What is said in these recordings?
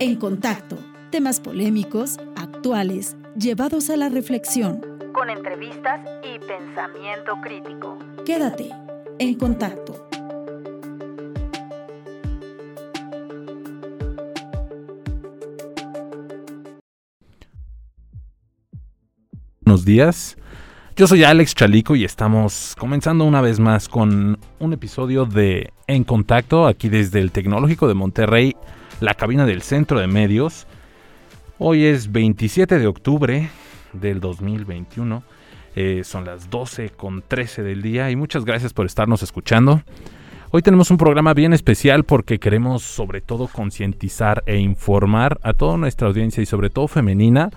En contacto, temas polémicos, actuales, llevados a la reflexión. Con entrevistas y pensamiento crítico. Quédate en contacto. Buenos días. Yo soy Alex Chalico y estamos comenzando una vez más con un episodio de En Contacto aquí desde el Tecnológico de Monterrey, la cabina del Centro de Medios. Hoy es 27 de octubre del 2021. Eh, son las 12 con 13 del día y muchas gracias por estarnos escuchando. Hoy tenemos un programa bien especial porque queremos sobre todo concientizar e informar a toda nuestra audiencia y sobre todo femenina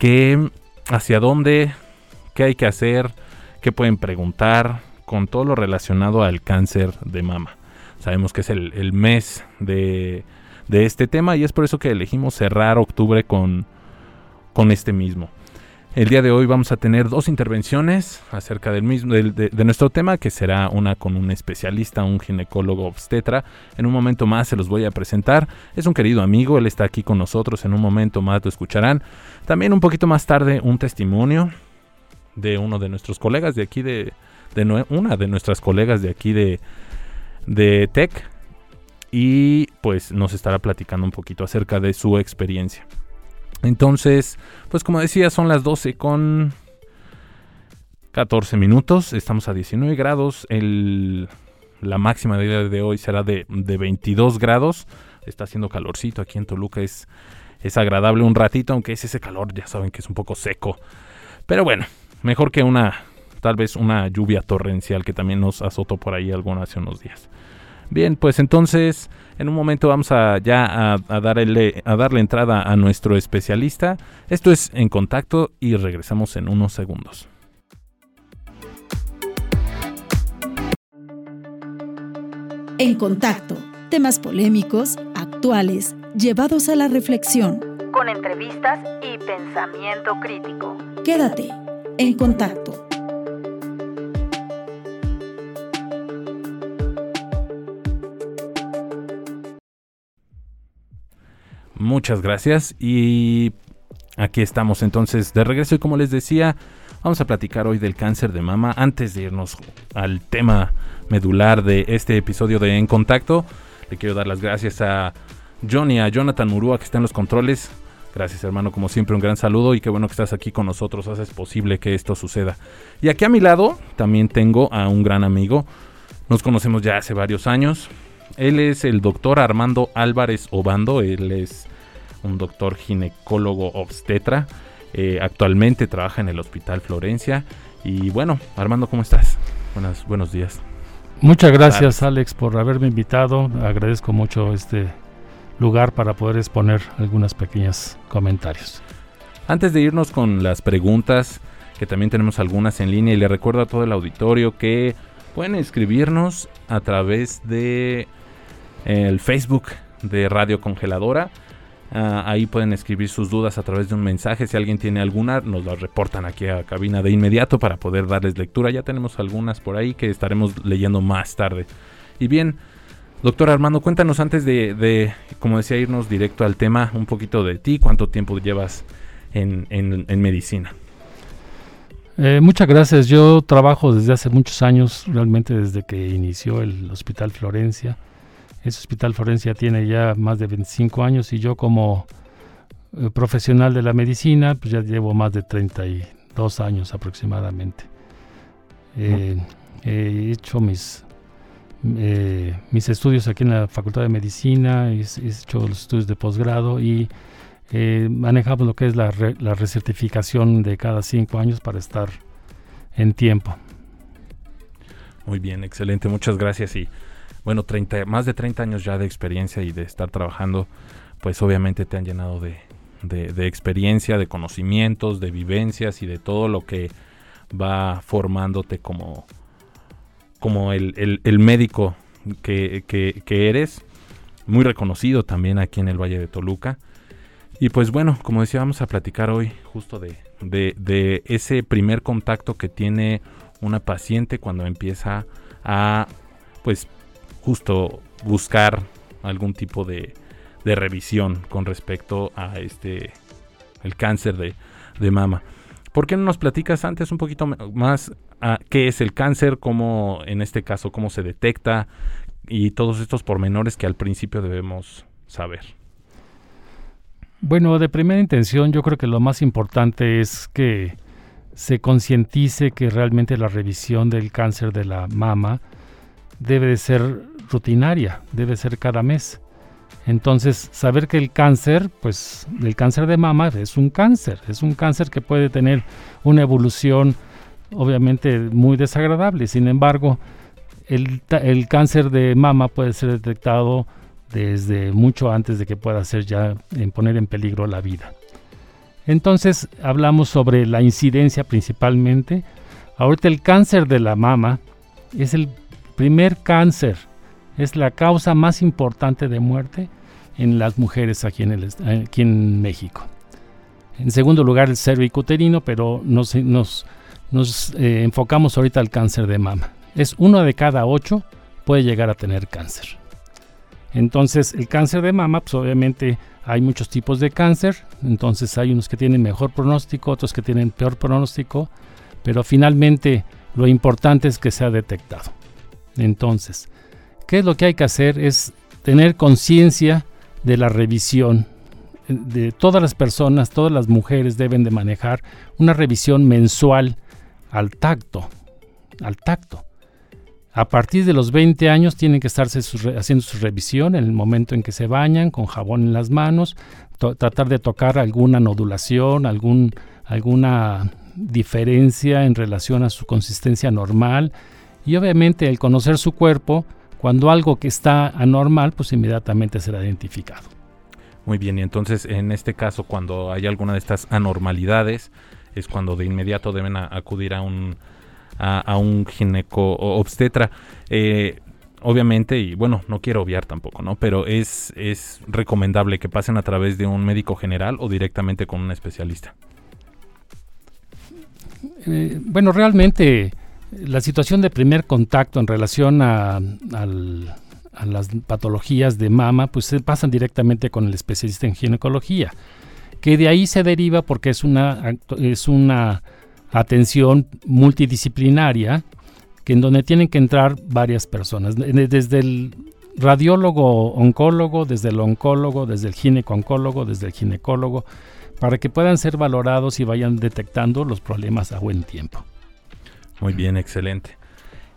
que hacia dónde qué hay que hacer, qué pueden preguntar con todo lo relacionado al cáncer de mama. Sabemos que es el, mes de, este tema y es por eso que elegimos cerrar octubre con, con este mismo. El día de hoy vamos a tener dos intervenciones acerca del mismo, de, nuestro tema, que será una con un especialista, un ginecólogo obstetra. En un momento más se los voy a presentar. Es un querido amigo, él está aquí con nosotros, en un momento más lo escucharán. También un poquito más tarde un testimonio de uno de nuestros colegas de aquí de, una de nuestras colegas de aquí de, de Tech y pues nos estará platicando un poquito acerca de su experiencia. Entonces, pues como decía, son las 12 con 14 minutos, estamos a 19 grados, el, la máxima de de hoy será de, de 22 grados, está haciendo calorcito aquí en Toluca, es, es agradable un ratito, aunque es ese calor, ya saben que es un poco seco. Pero bueno, Mejor que una, tal vez una lluvia torrencial que también nos azotó por ahí algunos hace unos días. Bien, pues entonces en un momento vamos a ya a, darle, a darle entrada a nuestro especialista. Esto es En Contacto y regresamos en unos segundos. En Contacto, temas polémicos, actuales, llevados a la reflexión. Con entrevistas y pensamiento crítico. Quédate en contacto. Muchas gracias y aquí estamos entonces de regreso y como les decía, vamos a platicar hoy del cáncer de mama. Antes de irnos al tema medular de este episodio de En Contacto, le quiero dar las gracias a Johnny, a Jonathan Murúa que está en los controles. Gracias hermano, como siempre un gran saludo y qué bueno que estás aquí con nosotros, haces posible que esto suceda. Y aquí a mi lado también tengo a un gran amigo, nos conocemos ya hace varios años. Él es el doctor Armando Álvarez Obando, él es un doctor ginecólogo obstetra, eh, actualmente trabaja en el Hospital Florencia. Y bueno, Armando, ¿cómo estás? Buenas, buenos días. Muchas gracias Alex por haberme invitado, agradezco mucho este lugar para poder exponer algunos pequeños comentarios. Antes de irnos con las preguntas, que también tenemos algunas en línea, y le recuerdo a todo el auditorio que pueden escribirnos a través de el Facebook de Radio Congeladora. Ah, ahí pueden escribir sus dudas a través de un mensaje. Si alguien tiene alguna, nos las reportan aquí a cabina de inmediato para poder darles lectura. Ya tenemos algunas por ahí que estaremos leyendo más tarde. Y bien, Doctor Armando, cuéntanos antes de, como decía, irnos directo al tema, un poquito de ti, cuánto tiempo llevas en, medicina. Eh, muchas gracias. Yo trabajo desde hace muchos años, realmente desde que inició el Hospital Florencia. Ese Hospital Florencia tiene ya más de 25 años y yo como eh, profesional de la medicina, pues ya llevo más de 32 años aproximadamente. Eh, he hecho mis eh, mis estudios aquí en la Facultad de Medicina, he, hecho los estudios de posgrado y eh, manejamos lo que es la, la, recertificación de cada cinco años para estar en tiempo. Muy bien, excelente, muchas gracias y bueno, 30, más de 30 años ya de experiencia y de estar trabajando, pues obviamente te han llenado de, de experiencia, de conocimientos, de vivencias y de todo lo que va formándote como, como el, médico que, eres, muy reconocido también aquí en el Valle de Toluca. Y pues bueno, como decía, vamos a platicar hoy justo de, de, ese primer contacto que tiene una paciente cuando empieza a, pues, justo buscar algún tipo de, de revisión con respecto a este el cáncer de, de mama. ¿Por qué no nos platicas antes un poquito más qué es el cáncer, cómo en este caso cómo se detecta y todos estos pormenores que al principio debemos saber? Bueno, de primera intención yo creo que lo más importante es que se concientice que realmente la revisión del cáncer de la mama debe de ser rutinaria, debe ser cada mes. Entonces, saber que el cáncer, pues el cáncer de mama es un cáncer, es un cáncer que puede tener una evolución obviamente muy desagradable. Sin embargo, el, el cáncer de mama puede ser detectado desde mucho antes de que pueda ser ya en poner en peligro la vida. Entonces hablamos sobre la incidencia principalmente. Ahorita el cáncer de la mama es el primer cáncer, es la causa más importante de muerte en las mujeres aquí en, el, aquí en México. En segundo lugar el cervicuterino, pero nos, nos, nos eh, enfocamos ahorita al cáncer de mama. Es uno de cada ocho puede llegar a tener cáncer. Entonces, el cáncer de mama, pues obviamente hay muchos tipos de cáncer, entonces hay unos que tienen mejor pronóstico, otros que tienen peor pronóstico, pero finalmente lo importante es que sea detectado. Entonces, ¿qué es lo que hay que hacer? Es tener conciencia de la revisión. De todas las personas, todas las mujeres deben de manejar una revisión mensual al tacto, al tacto. A partir de los 20 años tienen que estarse haciendo su revisión en el momento en que se bañan, con jabón en las manos, tratar de tocar alguna nodulación, algún, alguna diferencia en relación a su consistencia normal y obviamente el conocer su cuerpo, cuando algo que está anormal, pues inmediatamente será identificado. Muy bien, y entonces en este caso cuando hay alguna de estas anormalidades es cuando de inmediato deben acudir a un a, un gineco obstetra. Eh, obviamente, y bueno, no quiero obviar tampoco, ¿no? Pero es, es recomendable que pasen a través de un médico general o directamente con un especialista. Eh, bueno, realmente la situación de primer contacto en relación a, a, las patologías de mama, pues se pasan directamente con el especialista en ginecología, que de ahí se deriva porque es una, es una atención multidisciplinaria que en donde tienen que entrar varias personas, desde el radiólogo oncólogo, desde el oncólogo, desde el gineco-oncólogo, desde el ginecólogo, para que puedan ser valorados y vayan detectando los problemas a buen tiempo. Muy bien, excelente.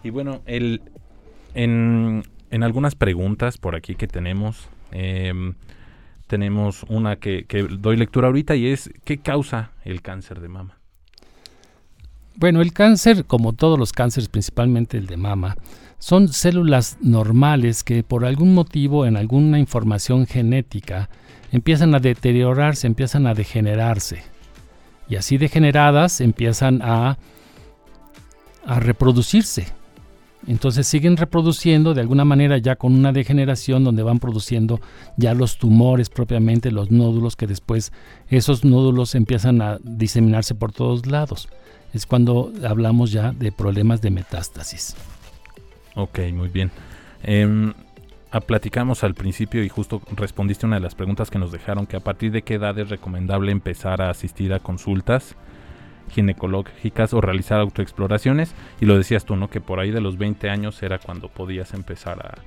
Y bueno, el, en, en algunas preguntas por aquí que tenemos, em, tenemos una que, doy lectura ahorita y es, ¿qué causa el cáncer de mama? Bueno, el cáncer, como todos los cánceres, principalmente el de mama, son células normales que por algún motivo en alguna información genética empiezan a deteriorarse, empiezan a degenerarse. Y así degeneradas empiezan a, a reproducirse. Entonces siguen reproduciendo de alguna manera ya con una degeneración donde van produciendo ya los tumores propiamente, los nódulos que después esos nódulos empiezan a diseminarse por todos lados es cuando hablamos ya de problemas de metástasis. Ok, muy bien. Eh, platicamos al principio y justo respondiste una de las preguntas que nos dejaron, que a partir de qué edad es recomendable empezar a asistir a consultas ginecológicas o realizar autoexploraciones. Y lo decías tú, ¿no? Que por ahí de los 20 años era cuando podías empezar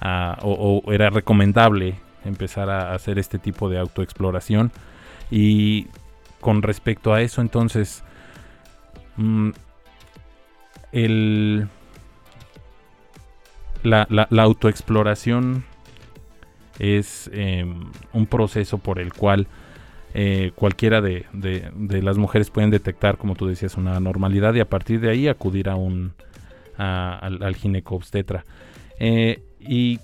a... o, era recomendable empezar a hacer este tipo de autoexploración. Y con respecto a eso, entonces, Mm, el, la, la, autoexploración es em, un proceso por el cual eh, cualquiera de, las mujeres pueden detectar, como tú decías, una anormalidad y a partir de ahí acudir a un al, al ginecobstetra. Eh, y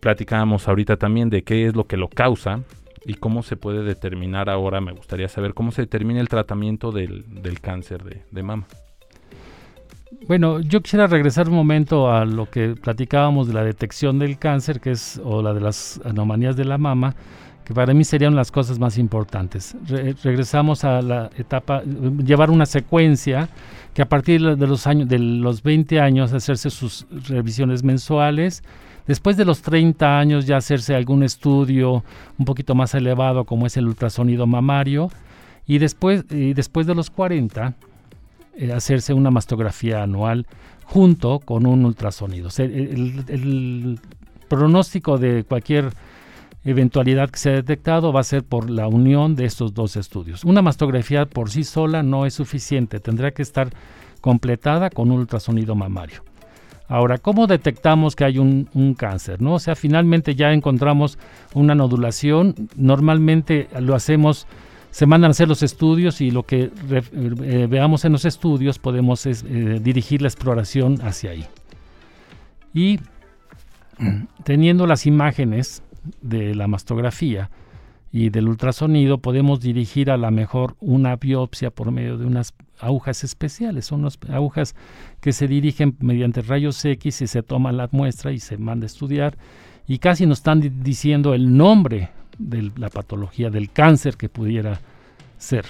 platicábamos ahorita también de qué es lo que lo causa y cómo se puede determinar ahora, me gustaría saber cómo se determina el tratamiento del, cáncer de, mama. Bueno, yo quisiera regresar un momento a lo que platicábamos de la detección del cáncer, que es, o la de las anomalías de la mama, que para mí serían las cosas más importantes. regresamos a la etapa, llevar una secuencia que a partir de los años, de los 20 años, hacerse sus revisiones mensuales, Después de los 30 años ya hacerse algún estudio un poquito más elevado como es el ultrasonido mamario y después, y después de los 40 eh, hacerse una mastografía anual junto con un ultrasonido. el, pronóstico de cualquier eventualidad que se ha detectado va a ser por la unión de estos dos estudios. Una mastografía por sí sola no es suficiente, tendrá que estar completada con un ultrasonido mamario. Ahora, ¿cómo detectamos que hay un, cáncer? ¿no? O sea, finalmente ya encontramos una nodulación. Normalmente lo hacemos, se mandan a hacer los estudios y lo que eh, veamos en los estudios podemos eh, dirigir la exploración hacia ahí. Y teniendo las imágenes de la mastografía y del ultrasonido, podemos dirigir a la mejor una biopsia por medio de unas agujas especiales. Son unas agujas que se dirigen mediante rayos X y se toma la muestra y se manda a estudiar. Y casi nos están diciendo el nombre de la patología, del cáncer que pudiera ser.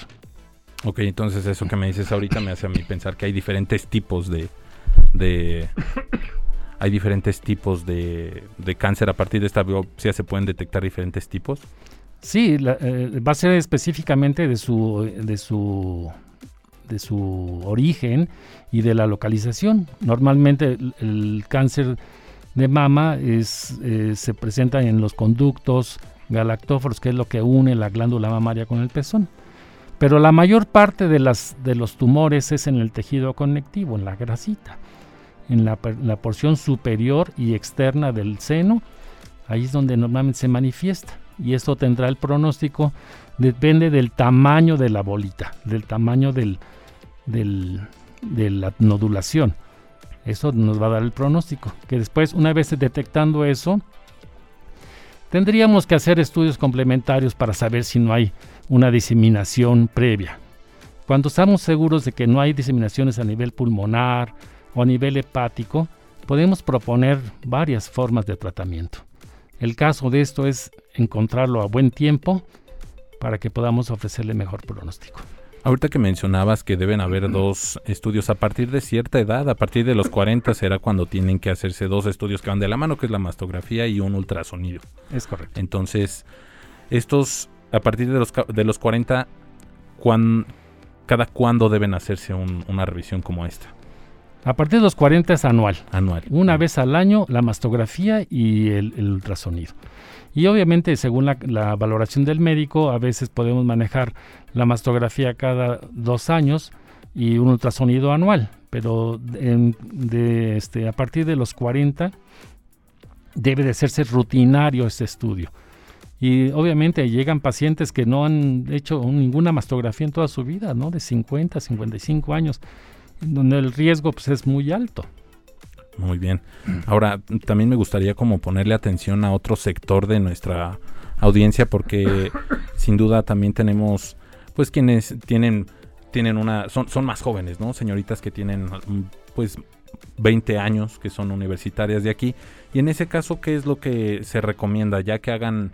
Ok, entonces eso que me dices ahorita me hace a mí pensar que hay diferentes tipos de, de hay diferentes tipos de, de, cáncer. A partir de esta biopsia se pueden detectar diferentes tipos. Sí, eh, va a ser específicamente de su, de su de su origen y de la localización. Normalmente el, cáncer de mama es, eh, se presenta en los conductos galactóforos, que es lo que une la glándula mamaria con el pezón. Pero la mayor parte de, las, de los tumores es en el tejido conectivo, en la grasita, en la, porción superior y externa del seno. Ahí es donde normalmente se manifiesta. Y esto tendrá el pronóstico, depende del tamaño de la bolita, del tamaño del, de la nodulación. Eso nos va a dar el pronóstico. Que después, una vez detectando eso, tendríamos que hacer estudios complementarios para saber si no hay una diseminación previa. Cuando estamos seguros de que no hay diseminaciones a nivel pulmonar o a nivel hepático, podemos proponer varias formas de tratamiento. El caso de esto es encontrarlo a buen tiempo para que podamos ofrecerle mejor pronóstico. Ahorita que mencionabas que deben haber dos estudios a partir de cierta edad, a partir de los 40 será cuando tienen que hacerse dos estudios que van de la mano, que es la mastografía y un ultrasonido. Es correcto. Entonces, estos a partir de los, de los 40, ¿cada cuándo deben hacerse una revisión como esta? A partir de los 40 es anual. Anual. Una vez al año la mastografía y el ultrasonido. Y obviamente, según la, valoración del médico, a veces podemos manejar la mastografía cada dos años y un ultrasonido anual. Pero de, este, a partir de los 40 debe de hacerse rutinario este estudio. Y obviamente llegan pacientes que no han hecho ninguna mastografía en toda su vida, ¿no? De 50, 55 años, donde el riesgo pues, es muy alto. Muy bien. Ahora, también me gustaría como ponerle atención a otro sector de nuestra audiencia porque sin duda también tenemos pues quienes tienen tienen una son son más jóvenes, ¿no? Señoritas que tienen pues 20 años que son universitarias de aquí y en ese caso qué es lo que se recomienda ya que hagan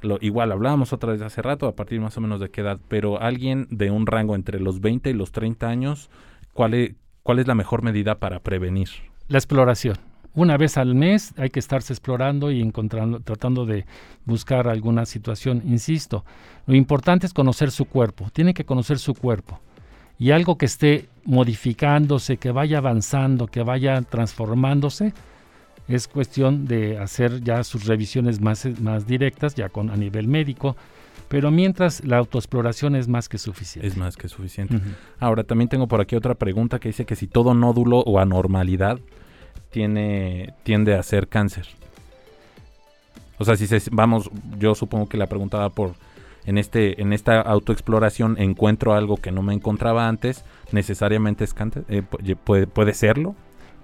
lo, igual hablábamos otra vez hace rato a partir más o menos de qué edad, pero alguien de un rango entre los 20 y los 30 años, ¿cuál es, cuál es la mejor medida para prevenir? La exploración. Una vez al mes hay que estarse explorando y encontrando, tratando de buscar alguna situación. Insisto, lo importante es conocer su cuerpo. Tiene que conocer su cuerpo. Y algo que esté modificándose, que vaya avanzando, que vaya transformándose, es cuestión de hacer ya sus revisiones más, más directas, ya con, a nivel médico. Pero mientras la autoexploración es más que suficiente. Es más que suficiente. Ahora, también tengo por aquí otra pregunta que dice que si todo nódulo o anormalidad tiene, tiende a ser cáncer. O sea, si se, vamos, yo supongo que la preguntaba por en este en esta autoexploración encuentro algo que no me encontraba antes, necesariamente es cáncer, eh, puede, puede serlo.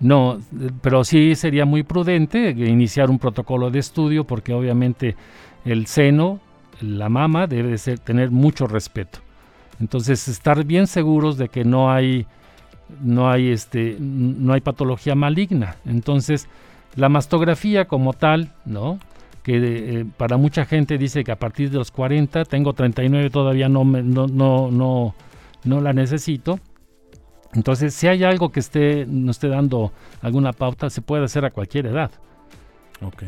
No, pero sí sería muy prudente iniciar un protocolo de estudio porque obviamente el seno, la mama debe ser, tener mucho respeto. Entonces estar bien seguros de que no hay no hay, este, no hay patología maligna. Entonces, la mastografía como tal, ¿no? que eh, para mucha gente dice que a partir de los 40, tengo 39, todavía no, no, no, no, no la necesito. Entonces, si hay algo que esté, nos esté dando alguna pauta, se puede hacer a cualquier edad. Ok.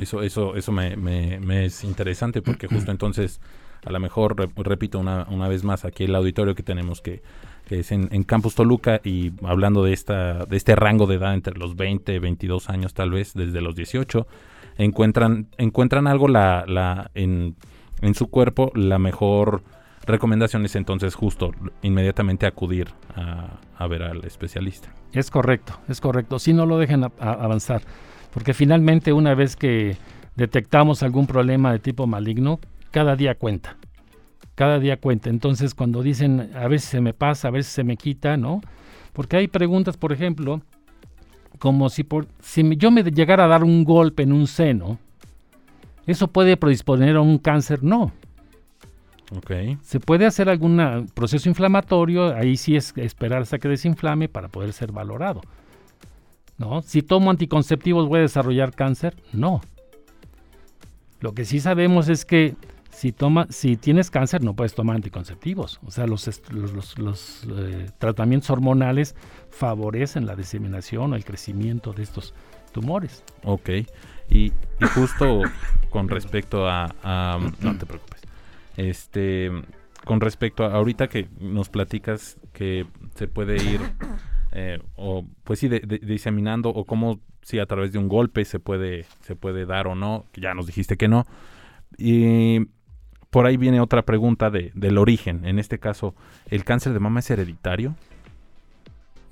Eso, eso, eso me, me, es interesante porque justo entonces, a lo mejor, repito una, una vez más, aquí el auditorio que tenemos que, que es en, Campus Toluca y hablando de, esta, de este rango de edad entre los 20, 22 años tal vez, desde los 18, encuentran, encuentran algo la, la, en, en su cuerpo, la mejor recomendación es entonces justo inmediatamente acudir a, a ver al especialista. Es correcto, es correcto. Si no lo dejen avanzar, porque finalmente una vez que detectamos algún problema de tipo maligno, cada día cuenta. Cada día cuenta. Entonces cuando dicen a veces se me pasa, a veces se me quita, ¿no? Porque hay preguntas, por ejemplo, como si, por, si yo me llegara a dar un golpe en un seno, ¿eso puede predisponer a un cáncer? No. Okay. Se puede hacer algún proceso inflamatorio, ahí sí es esperar hasta que desinflame para poder ser valorado. ¿No? Si tomo anticonceptivos voy a desarrollar cáncer, no. Lo que sí sabemos es que si, toma, si tienes cáncer no puedes tomar anticonceptivos. O sea, los, los, eh, tratamientos hormonales favorecen la diseminación o el crecimiento de estos tumores. Ok. Y, justo con respecto a, No te preocupes. Este, con respecto a ahorita que nos platicas que se puede ir, eh, o pues sí, diseminando, o cómo si a través de un golpe se puede, se puede dar o no, ya nos dijiste que no. Y por ahí viene otra pregunta de, del origen. En este caso, ¿el cáncer de mama es hereditario?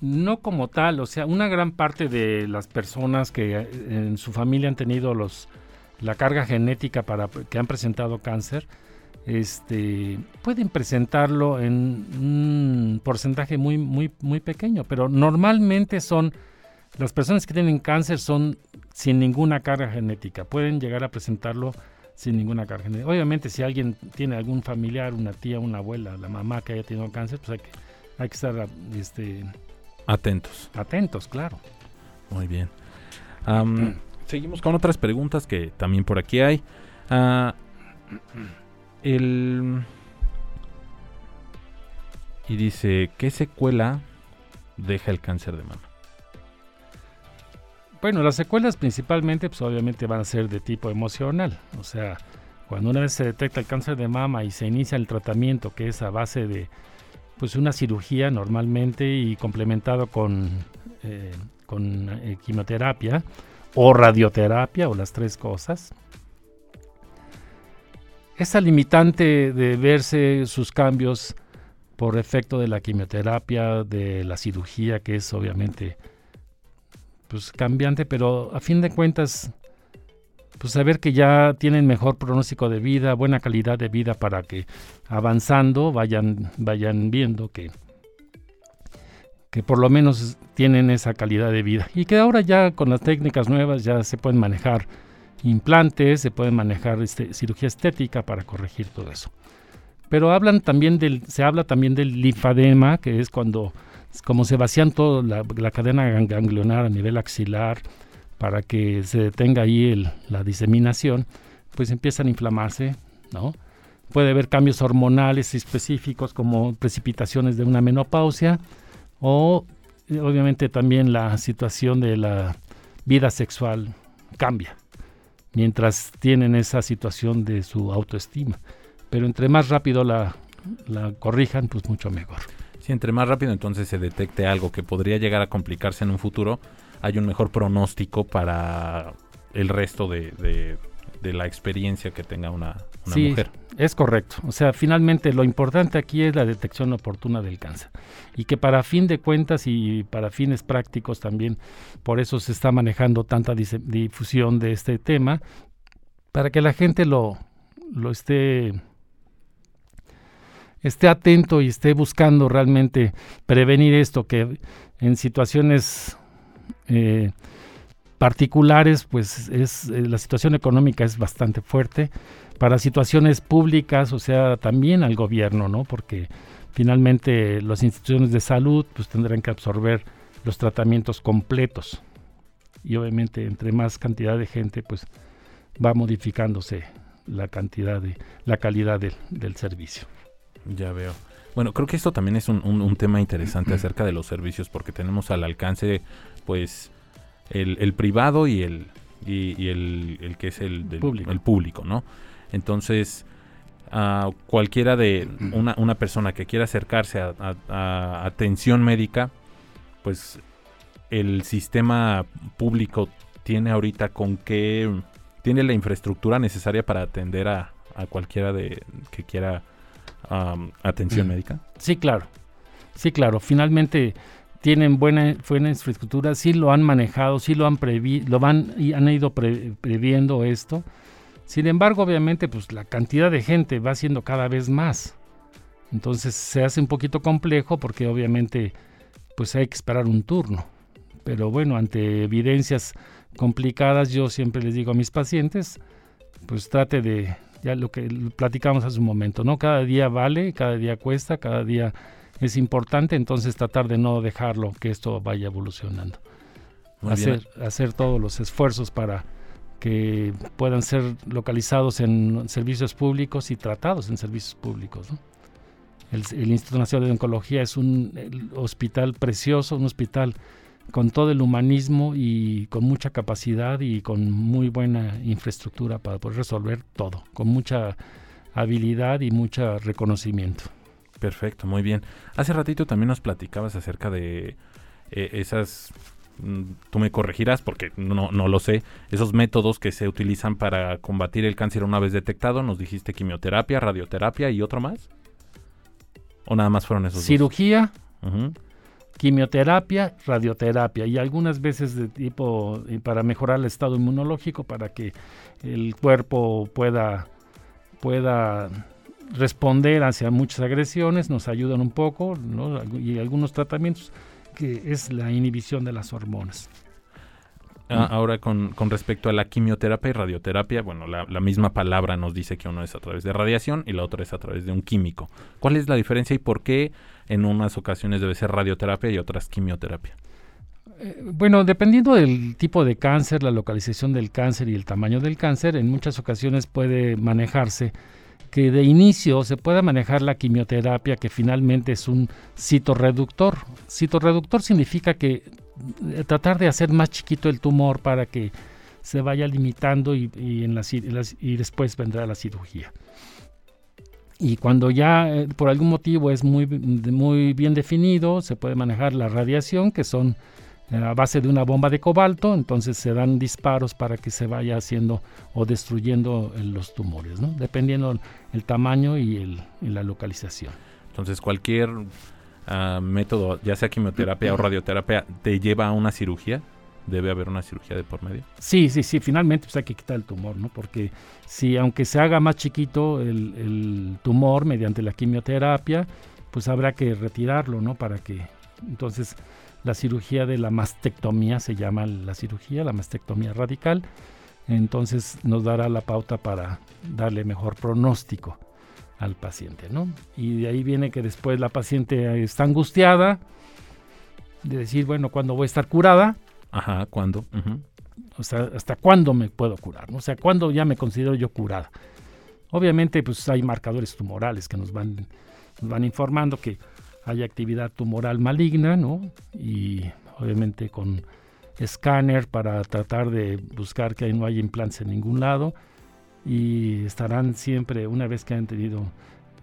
No como tal, o sea, una gran parte de las personas que eh, en su familia han tenido los la carga genética para que han presentado cáncer, este, pueden presentarlo en un porcentaje muy, muy, muy pequeño, pero normalmente son las personas que tienen cáncer son sin ninguna carga genética, pueden llegar a presentarlo sin ninguna carga genética. Obviamente, si alguien tiene algún familiar, una tía, una abuela, la mamá que haya tenido cáncer, pues hay que, hay que estar este, atentos. Atentos, claro. Muy bien. seguimos con otras preguntas que también por aquí hay. Uh, el... Y dice, ¿qué secuela deja el cáncer de mama? Bueno, las secuelas principalmente, pues obviamente van a ser de tipo emocional. O sea, cuando una vez se detecta el cáncer de mama y se inicia el tratamiento, que es a base de pues una cirugía normalmente y complementado con, eh, con eh, quimioterapia o radioterapia o las tres cosas, esa limitante de verse sus cambios por efecto de la quimioterapia, de la cirugía, que es obviamente pues cambiante, pero a fin de cuentas, pues saber que ya tienen mejor pronóstico de vida, buena calidad de vida para que avanzando vayan, vayan viendo que, que por lo menos tienen esa calidad de vida. Y que ahora ya con las técnicas nuevas ya se pueden manejar implantes, se puede manejar este, cirugía estética para corregir todo eso. Pero hablan también se habla también del linfadema, que es cuando como se vacían toda la, cadena ganglionar a nivel axilar para que se detenga ahí la diseminación, pues empiezan a inflamarse, ¿no? Puede haber cambios hormonales específicos como precipitaciones de una menopausia o obviamente también la situación de la vida sexual cambia mientras tienen esa situación de su autoestima. Pero entre más rápido la, la corrijan, pues mucho mejor. Si entre más rápido entonces se detecte algo que podría llegar a complicarse en un futuro, hay un mejor pronóstico para el resto de, de la experiencia que tenga una, sí, Es correcto. O sea, finalmente lo importante aquí es la detección oportuna del cáncer. Y que para fin de cuentas y para fines prácticos también, por eso se está manejando tanta difusión de este tema, para que la gente lo, lo esté esté atento y esté buscando realmente prevenir esto, que en situaciones eh, particulares, pues es eh, la situación económica es bastante fuerte. Para situaciones públicas, o sea, también al gobierno, ¿no? Porque finalmente las instituciones de salud pues tendrán que absorber los tratamientos completos. Y obviamente entre más cantidad de gente, pues va modificándose la cantidad de la calidad del servicio. Ya veo. Bueno, creo que esto también es un, un tema interesante acerca de los servicios porque tenemos al alcance, pues, el, privado y el, y, el, el, que es el, público. el público, ¿no? Entonces, a cualquiera de una, una, persona que quiera acercarse a, atención médica, pues el sistema público tiene ahorita con qué, tiene la infraestructura necesaria para atender a, a cualquiera de que quiera atención médica. Sí, claro. Sí, claro. Finalmente tienen buena, buena infraestructura, sí lo han manejado, sí lo han previ lo van y han ido previendo esto. Sin embargo, obviamente, pues la cantidad de gente va siendo cada vez más. Entonces se hace un poquito complejo porque obviamente pues hay que esperar un turno. Pero bueno, ante evidencias complicadas, yo siempre les digo a mis pacientes, pues trate de, ya lo que platicamos hace un momento, ¿no? Cada día vale, cada día cuesta, cada día es importante, entonces tratar de no dejarlo que esto vaya evolucionando. hacer, hacer todos los esfuerzos para que puedan ser localizados en servicios públicos y tratados en servicios públicos. El, Instituto Nacional de Oncología es un hospital precioso, un hospital con todo el humanismo y con mucha capacidad y con muy buena infraestructura para poder resolver todo, con mucha habilidad y mucho reconocimiento. Perfecto, muy bien. Hace ratito también nos platicabas acerca de eh, esas, tú me corregirás porque no, no lo sé, esos métodos que se utilizan para combatir el cáncer una vez detectado, nos dijiste quimioterapia, radioterapia y otro más. ¿O nada más fueron esos? Cirugía, quimioterapia, radioterapia. Y algunas veces de tipo eh, para mejorar el estado inmunológico, para que el cuerpo pueda, pueda responder hacia muchas agresiones, nos ayudan un poco, y algunos tratamientos que es la inhibición de las hormonas. Ah, ahora con, con, respecto a la quimioterapia y radioterapia, bueno, la, misma palabra nos dice que uno es a través de radiación y la otra es a través de un químico. ¿Cuál es la diferencia y por qué en unas ocasiones debe ser radioterapia y otras quimioterapia? Eh, bueno, dependiendo del tipo de cáncer, la localización del cáncer y el tamaño del cáncer, en muchas ocasiones puede manejarse que de inicio se pueda manejar la quimioterapia, que finalmente es un citorreductor. Citorreductor significa que eh, tratar de hacer más chiquito el tumor para que se vaya limitando y, y después vendrá la cirugía. Y cuando ya eh, por algún motivo es muy, muy bien definido, se puede manejar la radiación, que son a base de una bomba de cobalto, entonces se dan disparos para que se vaya haciendo o destruyendo eh, los tumores, ¿no? dependiendo el tamaño y, el, la localización. Entonces cualquier ah, método, ya sea quimioterapia o radioterapia, te lleva a una cirugía. ¿Debe haber una cirugía de por medio? Sí, sí, sí, finalmente pues hay que quitar el tumor, ¿no? Porque si aunque se haga más chiquito el, el tumor mediante la quimioterapia, pues habrá que retirarlo, ¿no? Para que entonces la cirugía de la mastectomía se llama la cirugía, la mastectomía radical. Entonces nos dará la pauta para darle mejor pronóstico al paciente, ¿no? Y de ahí viene que después la paciente está angustiada de decir, bueno, ¿cuándo voy a estar curada? Ajá, ¿cuándo? O sea, ¿hasta cuándo me puedo curar? O sea, ¿cuándo ya me considero yo curada? Obviamente, pues hay marcadores tumorales que nos van, nos van informando que hay actividad tumoral maligna, ¿no? Y obviamente con escáner para tratar de buscar que no haya implantes en ningún lado y estarán siempre, una vez que han tenido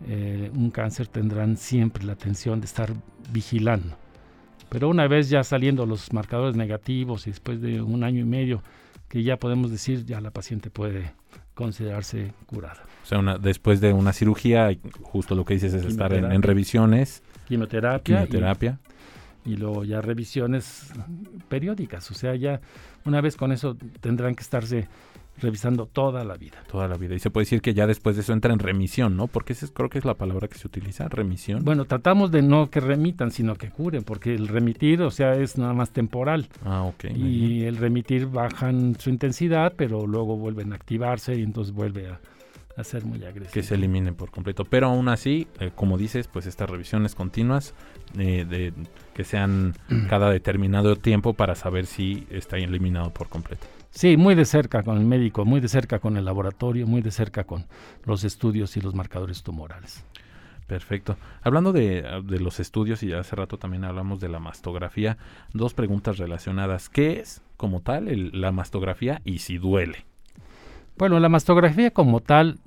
eh, un cáncer, tendrán siempre la atención de estar vigilando. Pero una vez ya saliendo los marcadores negativos y después de un año y medio, que ya podemos decir, ya la paciente puede considerarse curada. O sea, una, después de una cirugía, justo lo que dices es estar en revisiones quimioterapia. Quimioterapia. Y, luego ya revisiones periódicas. O sea, ya una vez con eso tendrán que estarse revisando toda la vida. Toda la vida. Y se puede decir que ya después de eso entra en remisión, ¿no? Porque esa creo que es la palabra que se utiliza, remisión. Bueno, tratamos de no que remitan, sino que curen, porque el remitir, o sea, es nada más temporal. Ah, ok. Y el remitir bajan su intensidad, pero luego vuelven a activarse y entonces vuelve a, ser muy agresivo. Que se eliminen por completo. Pero aún así, eh, como dices, pues estas revisiones continuas, eh, de, que sean cada determinado tiempo para saber si está eliminado por completo. Sí, muy de cerca con el médico, muy de cerca con el laboratorio, muy de cerca con los estudios y los marcadores tumorales. Perfecto. Hablando de, de, los estudios, y hace rato también hablamos de la mastografía, dos preguntas relacionadas. ¿Qué es como tal la mastografía y si duele? Bueno, la mastografía como tal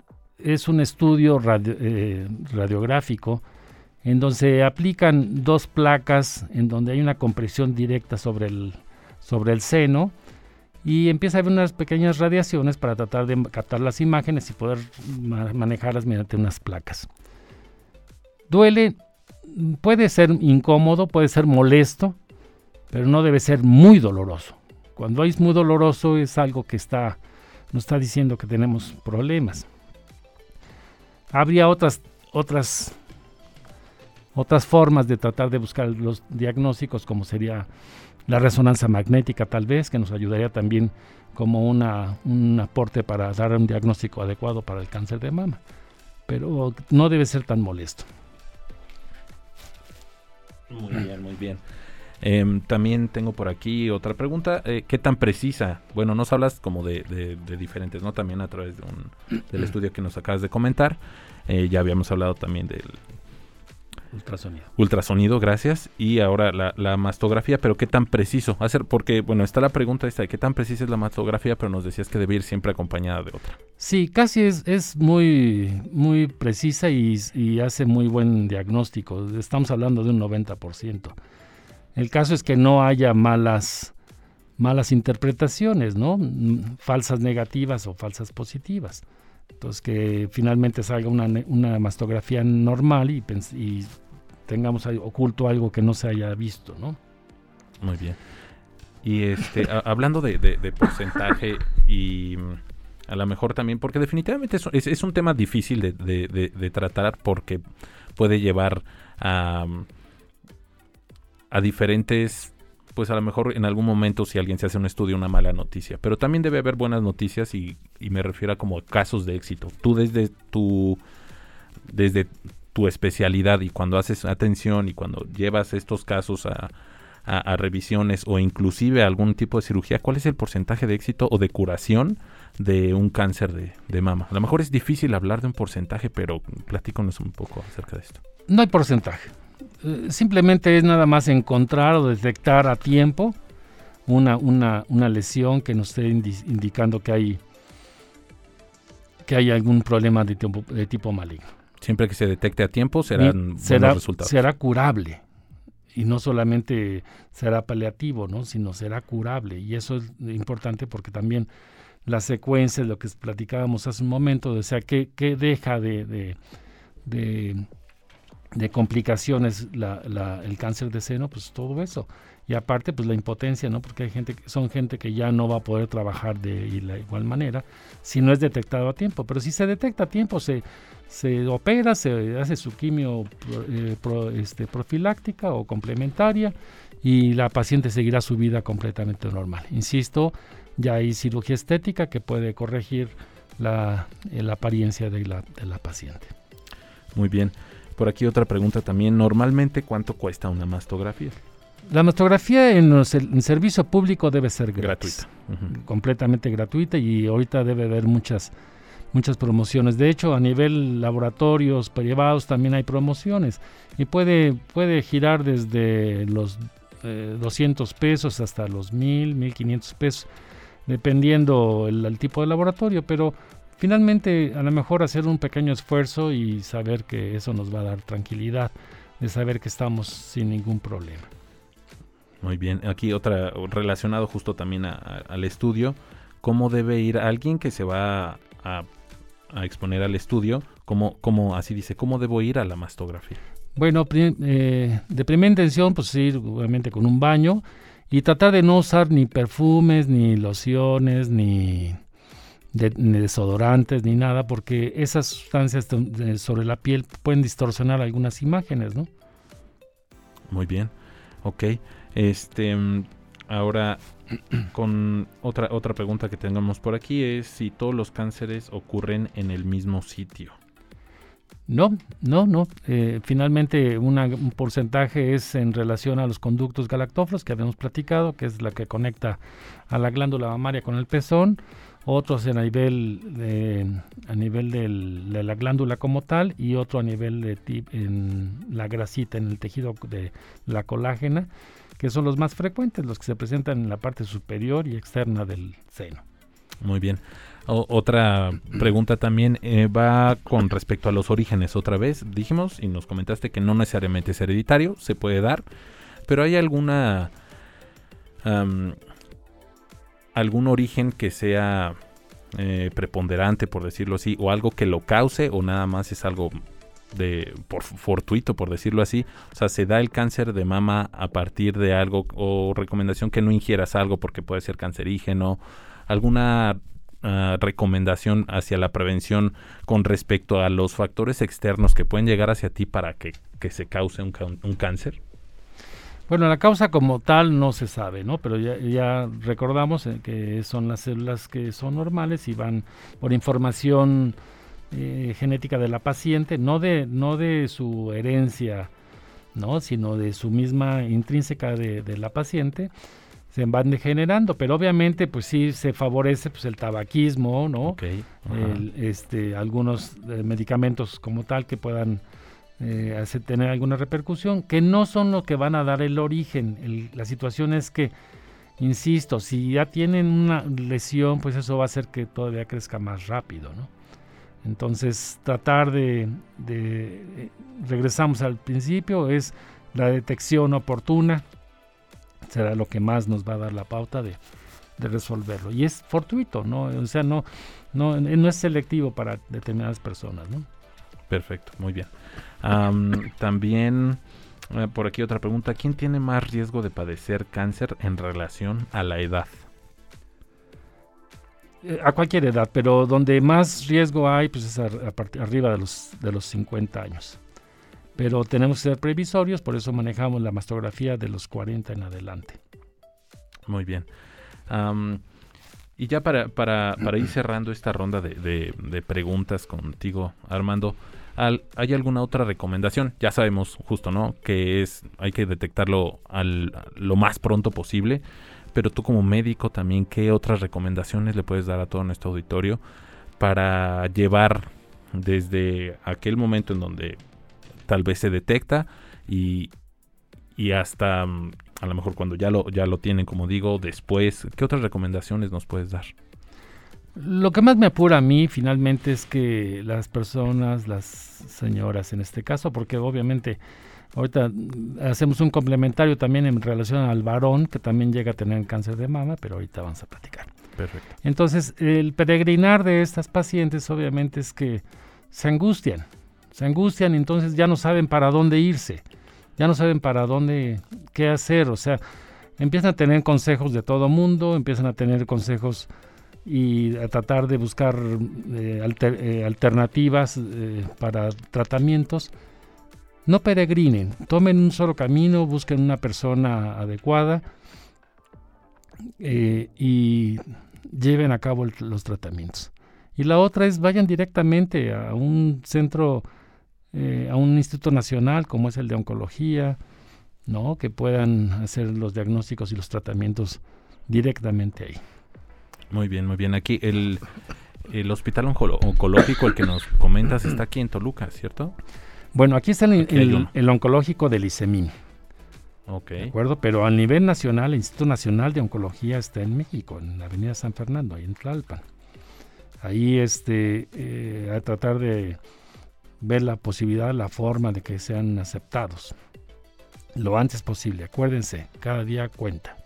es un estudio eh, radiográfico en donde se aplican dos placas en donde hay una compresión directa sobre el, sobre el seno y empieza a haber unas pequeñas radiaciones para tratar de captar las imágenes y poder manejarlas mediante unas placas. Duele, puede ser incómodo, puede ser molesto, pero no debe ser muy doloroso. Cuando es muy doloroso es algo que está, nos está diciendo que tenemos problemas. Habría otras, otras, otras formas de tratar de buscar los diagnósticos, como sería la resonancia magnética tal vez, que nos ayudaría también como una, un aporte para dar un diagnóstico adecuado para el cáncer de mama. Pero no debe ser tan molesto. Muy bien, muy bien. Em, también tengo por aquí otra pregunta. Eh, ¿Qué tan precisa? Bueno, nos hablas como de, diferentes, ¿no? También a través de un, del estudio que nos acabas de comentar. Eh, ya habíamos hablado también del ultrasonido. Ultrasonido, gracias. Y ahora la, mastografía, pero ¿qué tan preciso? Hacer, porque, bueno, está la pregunta esta de qué tan precisa es la mastografía, pero nos decías que debe ir siempre acompañada de otra. Sí, casi es, es muy, muy precisa y, y hace muy buen diagnóstico. Estamos hablando de un 90%. El caso es que no haya malas, malas interpretaciones, ¿no? Mm, falsas negativas o falsas positivas. Entonces que finalmente salga una, una mastografía normal y, y tengamos oculto algo que no se haya visto, ¿no? Muy bien. Y este, hablando de, porcentaje y a lo mejor también, porque definitivamente es, es, un tema difícil de, de, tratar porque puede llevar a a diferentes, pues a lo mejor en algún momento si alguien se hace un estudio, una mala noticia. Pero también debe haber buenas noticias y, me refiero a como casos de éxito. Tú desde tu, desde tu especialidad y cuando haces atención y cuando llevas estos casos a, a, revisiones o inclusive a algún tipo de cirugía, ¿cuál es el porcentaje de éxito o de curación de un cáncer de, de, mama? A lo mejor es difícil hablar de un porcentaje, pero platícanos un poco acerca de esto. No hay porcentaje. Simplemente es nada más encontrar o detectar a tiempo una, una, una lesión que nos esté indicando que hay, que hay algún problema de tipo, de tipo maligno. Siempre que se detecte a tiempo serán será, resultados. Será curable. Y no solamente será paliativo, ¿no? sino será curable. Y eso es importante porque también la secuencia, lo que platicábamos hace un momento, o sea, ¿qué, deja de, de de complicaciones el cáncer de seno, pues todo eso. Y aparte, pues la impotencia, ¿no? Porque hay gente, son gente que ya no va a poder trabajar de la igual manera si no es detectado a tiempo. Pero si se detecta a tiempo, se, se opera, se hace su quimio eh, este, profiláctica o complementaria y la paciente seguirá su vida completamente normal. Insisto, ya hay cirugía estética que puede corregir la, la apariencia de la, de la paciente. Muy bien. Por aquí otra pregunta también. Normalmente, ¿cuánto cuesta una mastografía? La mastografía en, el servicio público debe ser gratuita, completamente gratuita y ahorita debe haber muchas muchas promociones. De hecho, a nivel laboratorios privados también hay promociones y puede puede girar desde los 200 eh, pesos hasta los 1000, 1500 pesos, dependiendo el tipo de laboratorio, pero finalmente a lo mejor hacer un pequeño esfuerzo y saber que eso nos va a dar tranquilidad, de saber que estamos sin ningún problema. Muy bien, aquí otra relacionado justo también al estudio, ¿cómo debe ir alguien que se va a, exponer al estudio? ¿Cómo, cómo, así dice, cómo debo ir a la mastografía? Bueno, eh, de primera intención, pues ir obviamente con un baño y tratar de no usar ni perfumes, ni lociones, ni de, ni desodorantes ni nada, porque esas sustancias sobre la piel pueden distorsionar algunas imágenes, ¿no? Muy bien, ok. Este, ahora, con otra, otra pregunta que tengamos por aquí es si todos los cánceres ocurren en el mismo sitio. No, no, no. Eh, finalmente un porcentaje es en relación a los conductos galactóforos que habíamos platicado, que es la que conecta a la glándula mamaria con el pezón otros a nivel de, a nivel de la glándula como tal y otro a nivel de en la grasita, en el tejido de la colágena, que son los más frecuentes, los que se presentan en la parte superior y externa del seno. Muy bien. otra pregunta también eh, va con respecto a los orígenes. Otra vez dijimos y nos comentaste que no necesariamente es hereditario, se puede dar, pero hay alguna algún origen que sea eh, preponderante, por decirlo así, o algo que lo cause, o nada más es algo de por fortuito, por decirlo así. O sea, se da el cáncer de mama a partir de algo o recomendación que no ingieras algo porque puede ser cancerígeno. ¿Alguna ah, recomendación hacia la prevención con respecto a los factores externos que pueden llegar hacia ti para que, se cause un cáncer? Bueno, la causa como tal no se sabe, ¿no? Pero ya, recordamos eh, que son las células que son normales y van por información eh, genética de la paciente, no de, no de su herencia, ¿no? Sino de su misma intrínseca de, la paciente se van degenerando, pero obviamente pues sí se favorece pues el tabaquismo, ¿no? este, algunos eh, medicamentos como tal que puedan eh, hace tener alguna repercusión, que no son lo que van a dar el origen. la situación es que, insisto, si ya tienen una lesión, pues eso va a hacer que todavía crezca más rápido, ¿no? Entonces, tratar de, eh, regresamos al principio, es la detección oportuna, será lo que más nos va a dar la pauta de, de resolverlo. Y es fortuito, ¿no? O sea, no, no, no es selectivo para determinadas personas, ¿no? Perfecto, muy bien también eh, por aquí otra pregunta. ¿Quién tiene más riesgo de padecer cáncer en relación a la edad? Eh, a cualquier edad, pero donde más riesgo hay pues es arriba de los, de los 50 años. Pero tenemos que ser previsorios, por eso manejamos la mastografía de los 40 en adelante. Muy bien. y ya para, para, para, ir cerrando esta ronda de, de preguntas contigo, Armando, ¿Hay alguna otra recomendación? Ya sabemos justo, ¿no? Que es, hay que detectarlo al, lo más pronto posible. Pero tú como médico también, ¿qué otras recomendaciones le puedes dar a todo nuestro auditorio para llevar desde aquel momento en donde tal vez se detecta y, y hasta mm, a lo mejor cuando ya lo, ya lo tienen, como digo, después, ¿qué otras recomendaciones nos puedes dar? Lo que más me apura a mí finalmente es que las personas, las señoras en este caso, porque obviamente ahorita hacemos un complementario también en relación al varón que también llega a tener cáncer de mama, pero ahorita vamos a platicar. Perfecto. Entonces, el peregrinar de estas pacientes obviamente es que se angustian, se angustian entonces ya no saben para dónde irse, ya no saben para dónde, qué hacer, o sea, empiezan a tener consejos de todo mundo, empiezan a tener consejos y a tratar de buscar eh, eh, alternativas eh, para tratamientos. No peregrinen, tomen un solo camino, busquen una persona adecuada y lleven a cabo los tratamientos. Y la otra es vayan directamente a un centro, a un instituto nacional como es el de oncología, ¿no? que puedan hacer los diagnósticos y los tratamientos directamente ahí. Muy bien, muy bien. Aquí el, hospital oncológico, el que nos comentas, está aquí en Toluca, ¿cierto? Bueno, aquí está el, oncológico del ICEMIN. Ok. ¿De acuerdo? Pero a nivel nacional, el Instituto Nacional de Oncología está en México, en la Avenida San Fernando, ahí en Tlalpan. Ahí, este, eh, a tratar de ver la posibilidad, la forma de que sean aceptados lo antes posible. Acuérdense, cada día cuenta.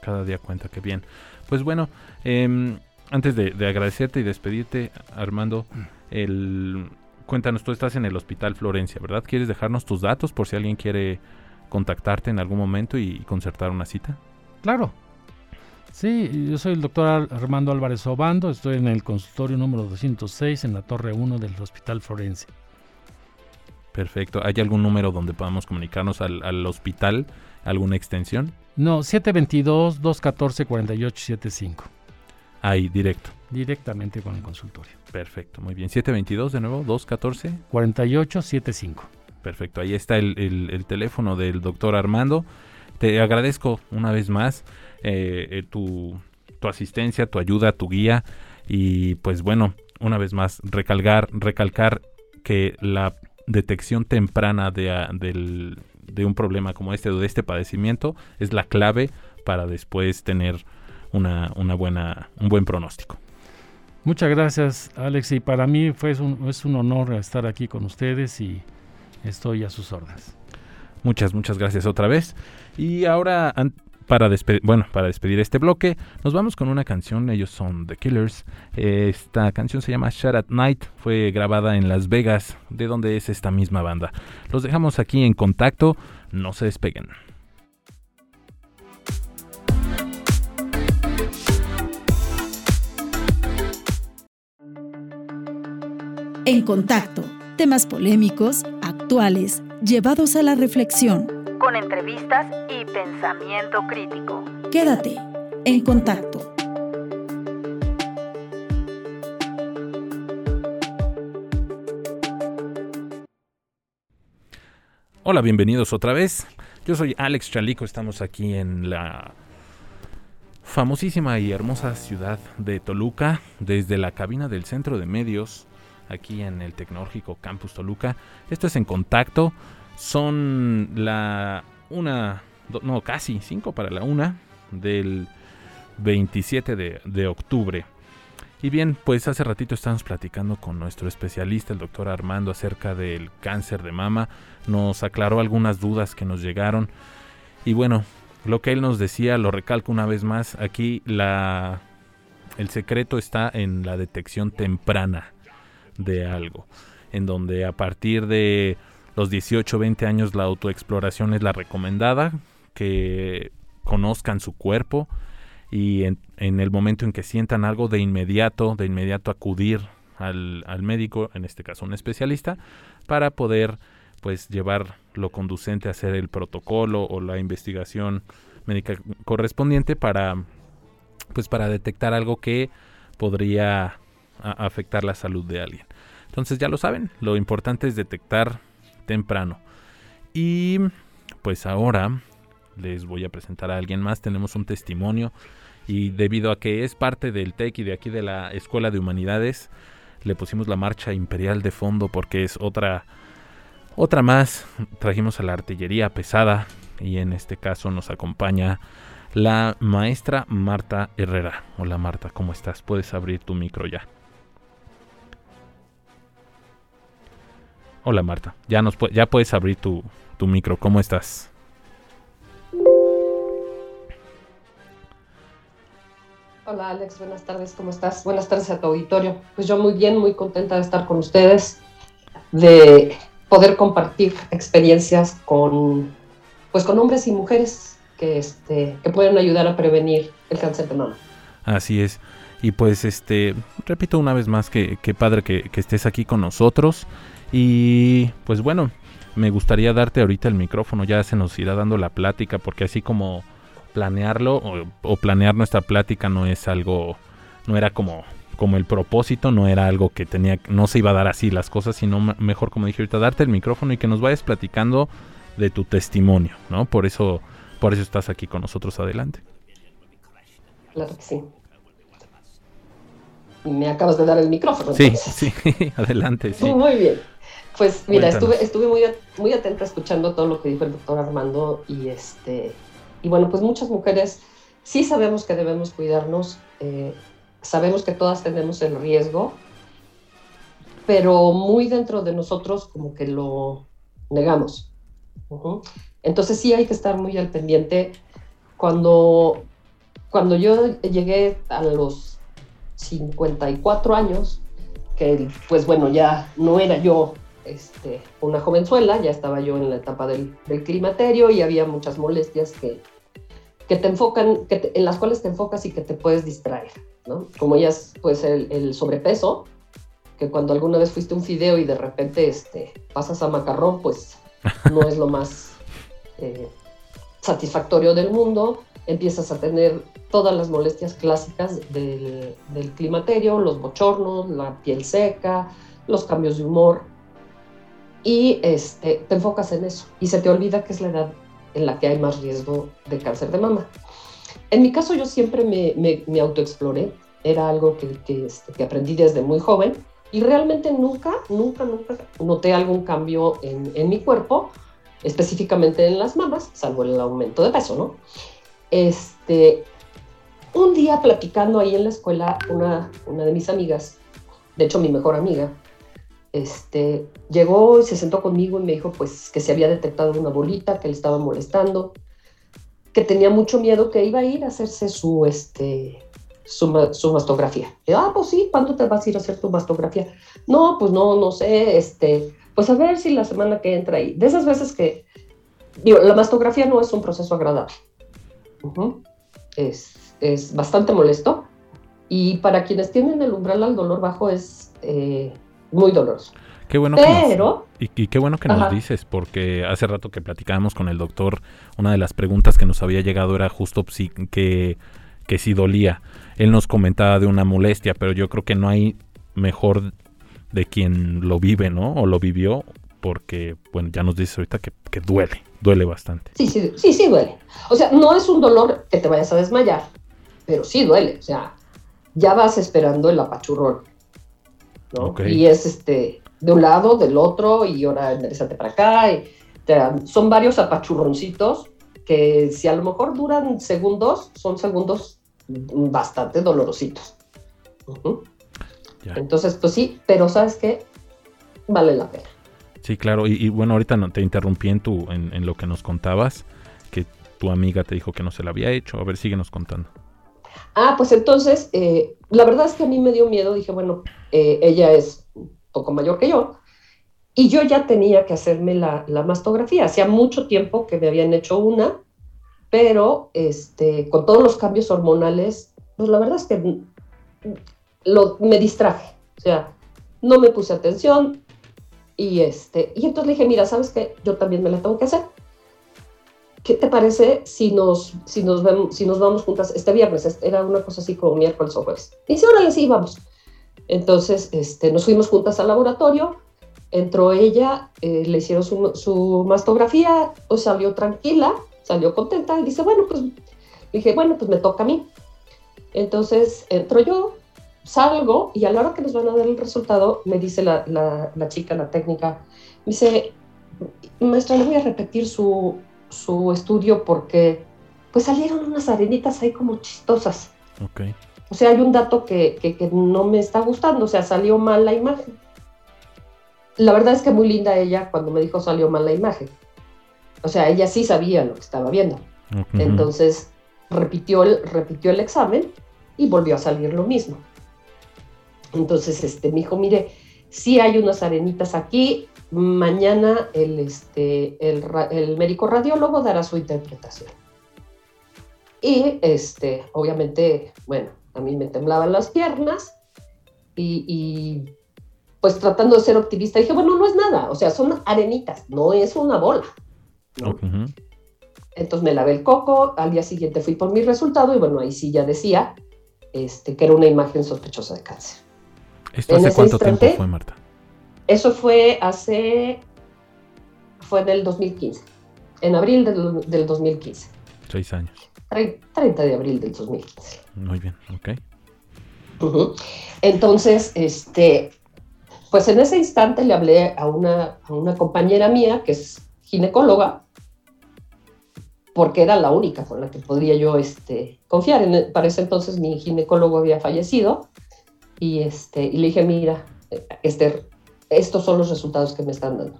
Cada día cuenta, qué bien. Pues bueno, em, antes de, agradecerte y despedirte, Armando, el, cuéntanos, tú estás en el Hospital Florencia, ¿verdad? ¿Quieres dejarnos tus datos por si alguien quiere contactarte en algún momento y concertar una cita? Claro. Sí, yo soy el doctor Armando Álvarez Obando, estoy en el consultorio número 206 en la Torre 1 del Hospital Florencia. Perfecto. ¿Hay algún número donde podamos comunicarnos al, al hospital? ¿Alguna extensión? No, 722-214-4875. Ahí, directo. Directamente con el consultorio. Perfecto, muy bien. 722 de nuevo, 214. 4875. Perfecto, ahí está el, teléfono del doctor Armando. Te agradezco una vez más eh, eh, tu, tu asistencia, tu ayuda, tu guía Y pues bueno, una vez más, recalcar, recalcar que la detección temprana de, de un problema como este o de este padecimiento es la clave para después tener una, una buena, un buen pronóstico. Muchas gracias, Alex. Y para mí fue un, es un honor estar aquí con ustedes y estoy a sus órdenes. Muchas, muchas gracias otra vez. Y ahora, para, despedir, bueno, para despedir este bloque, nos vamos con una canción. Ellos son The Killers. Esta canción se llama Shut at Night. Fue grabada en Las Vegas, de donde es esta misma banda. Los dejamos aquí en contacto. No se despeguen. En contacto, temas polémicos, actuales, llevados a la reflexión. Con entrevistas y pensamiento crítico. Quédate en contacto. Hola, bienvenidos otra vez. Yo soy Alex Chalico, estamos aquí en la famosísima y hermosa ciudad de Toluca, desde la cabina del Centro de Medios aquí en el Tecnológico Campus Toluca. Esto es en contacto. Son la una, no, casi cinco para la una del 27 de, de octubre. Y bien, pues hace ratito estábamos platicando con nuestro especialista, el doctor Armando, acerca del cáncer de mama. Nos aclaró algunas dudas que nos llegaron. Y bueno, lo que él nos decía, lo recalco una vez más, aquí la, el secreto está en la detección temprana de algo, en donde a partir de los 18 20 años la autoexploración es la recomendada, que conozcan su cuerpo y en, el momento en que sientan algo de inmediato, de inmediato acudir al, al, médico, en este caso un especialista, para poder pues llevar lo conducente a hacer el protocolo o la investigación médica correspondiente para pues para detectar algo que podría afectar la salud de alguien. Entonces ya lo saben, lo importante es detectar temprano. Y pues ahora les voy a presentar a alguien más. Tenemos un testimonio y debido a que es parte del TEC y de aquí de la Escuela de Humanidades, le pusimos la marcha imperial de fondo porque es otra otra más. Trajimos a la artillería pesada y en este caso nos acompaña la maestra Marta Herrera. Hola Marta, ¿cómo estás? Puedes abrir tu micro ya. Hola Marta, ya, nos, ya puedes abrir tu, tu micro, ¿cómo estás? Hola Alex, buenas tardes, ¿cómo estás? Buenas tardes a tu auditorio. Pues yo muy bien, muy contenta de estar con ustedes, de poder compartir experiencias con, pues con hombres y mujeres que, este, que pueden ayudar a prevenir el cáncer de mama. Así es. Y pues este, repito una vez más que, que padre que, que estés aquí con nosotros. Y pues bueno, me gustaría darte ahorita el micrófono, ya se nos irá dando la plática, porque así como planearlo o, planear nuestra plática no es algo, no era como, como el propósito, no era algo que tenía, no se iba a dar así las cosas, sino mejor como dije ahorita, darte el micrófono y que nos vayas platicando de tu testimonio, ¿no? Por eso, por eso estás aquí con nosotros adelante. Claro que sí. Me acabas de dar el micrófono. Sí, sí, adelante. Sí. Muy bien. Pues mira, estuve, estuve muy, muy atenta escuchando todo lo que dijo el doctor Armando y, este, y bueno, pues muchas mujeres sí sabemos que debemos cuidarnos, eh, sabemos que todas tenemos el riesgo, pero muy dentro de nosotros como que lo negamos. Entonces sí hay que estar muy al pendiente. Cuando, cuando yo llegué a los 54 años, que pues bueno, ya no era yo este, una jovenzuela, ya estaba yo en la etapa del, climaterio y había muchas molestias que, que te enfocan, que en las cuales te enfocas y que te puedes distraer, ¿no? Como ya es pues, el, sobrepeso, que cuando alguna vez fuiste un fideo y de repente este, pasas a macarrón, pues no es lo más eh, satisfactorio del mundo. Empiezas a tener todas las molestias clásicas del, del climaterio, los bochornos, la piel seca, los cambios de humor y este, te enfocas en eso y se te olvida que es la edad en la que hay más riesgo de cáncer de mama. En mi caso yo siempre me, me, autoexploré era algo que, que, este, que aprendí desde muy joven y realmente nunca, nunca, nunca noté algún cambio en, en, mi cuerpo, específicamente en las mamas, salvo el aumento de peso, ¿no? Este, un día platicando ahí en la escuela, una, una de mis amigas, de hecho mi mejor amiga, este, llegó y se sentó conmigo y me dijo pues que se había detectado una bolita que le estaba molestando, que tenía mucho miedo que iba a ir a hacerse su, este, su, su mastografía. Y, ah, pues sí, ¿cuándo te vas a ir a hacer tu mastografía? No, pues no, no sé, este, pues a ver si la semana que entra ahí. De esas veces que, digo, la mastografía no es un proceso agradable. es, es, bastante molesto. Y para quienes tienen el umbral al dolor bajo es eh, muy doloroso. Qué bueno Pero, que y, qué bueno que nos dices, porque hace rato que platicábamos con el doctor, una de las preguntas que nos había llegado era justo que, que si dolía. Él nos comentaba de una molestia, pero yo creo que no hay mejor de quien lo vive, ¿no? O lo vivió, porque, bueno, ya nos dices ahorita que, que duele, duele bastante. Sí, sí, sí, sí duele. O sea, no es un dolor que te vayas a desmayar, pero sí duele. O sea, ya vas esperando el apachurrón. ¿No? Y es este, de un lado, del otro, y ahora enderezate para acá. Y son varios apachurroncitos que si a lo mejor duran segundos, son segundos bastante dolorositos. Entonces, pues sí, pero ¿sabes qué? Vale la pena. Sí, claro. Y, bueno, ahorita no, te interrumpí en, tu, en, lo que nos contabas, que tu amiga te dijo que no se la había hecho. A ver, síguenos contando. Ah, pues entonces, eh, la verdad es que a mí me dio miedo. Dije, bueno, eh, ella es poco mayor que yo. Y yo ya tenía que hacerme la, mastografía. Hacía mucho tiempo que me habían hecho una, pero este, con todos los cambios hormonales, pues la verdad es que me distraje. O sea, no me puse atención. Y, este, y entonces le dije, mira, ¿sabes qué? Yo también me la tengo que hacer. ¿Qué te parece si nos, si nos, vemos, si nos vamos juntas este viernes? Era una cosa así como miércoles o jueves. Y dice, órale, sí, vamos. Entonces, este, nos fuimos juntas al laboratorio, entró ella, eh, le hicieron su, mastografía, pues salió tranquila, salió contenta y dice, bueno, pues, dije, bueno, pues me toca a mí. Entonces, entro yo, salgo y a la hora que nos van a dar el resultado, me dice la, la, chica, la técnica, me dice, maestra, le voy a repetir su, su estudio porque pues salieron unas arenitas ahí como chistosas. Okay. O sea, hay un dato que, que, no me está gustando, o sea, salió mal la imagen. La verdad es que muy linda ella cuando me dijo salió mal la imagen. O sea, ella sí sabía lo que estaba viendo. Entonces, repitió el, repitió el examen y volvió a salir lo mismo. Entonces, este, me dijo, mire, sí hay unas arenitas aquí, mañana el, este, el, médico radiólogo dará su interpretación. Y, este, obviamente, bueno, a mí me temblaban las piernas y, pues tratando de ser optimista, dije, bueno, no es nada, o sea, son arenitas, no es una bola. Entonces me lavé el coco, al día siguiente fui por mi resultado y bueno, ahí sí ya decía este, que era una imagen sospechosa de cáncer. ¿Esto hace cuánto tiempo fue, Marta? Eso fue hace, fue del 2015, en abril del, del 2015. Seis años. 30 de abril del 2015. Muy bien, ok. Entonces, este, pues en ese instante le hablé a una, a una compañera mía que es ginecóloga, porque era la única con la que podría yo este, confiar. En, para ese entonces mi ginecólogo había fallecido y, este, y le dije, mira, Esther, estos son los resultados que me están dando.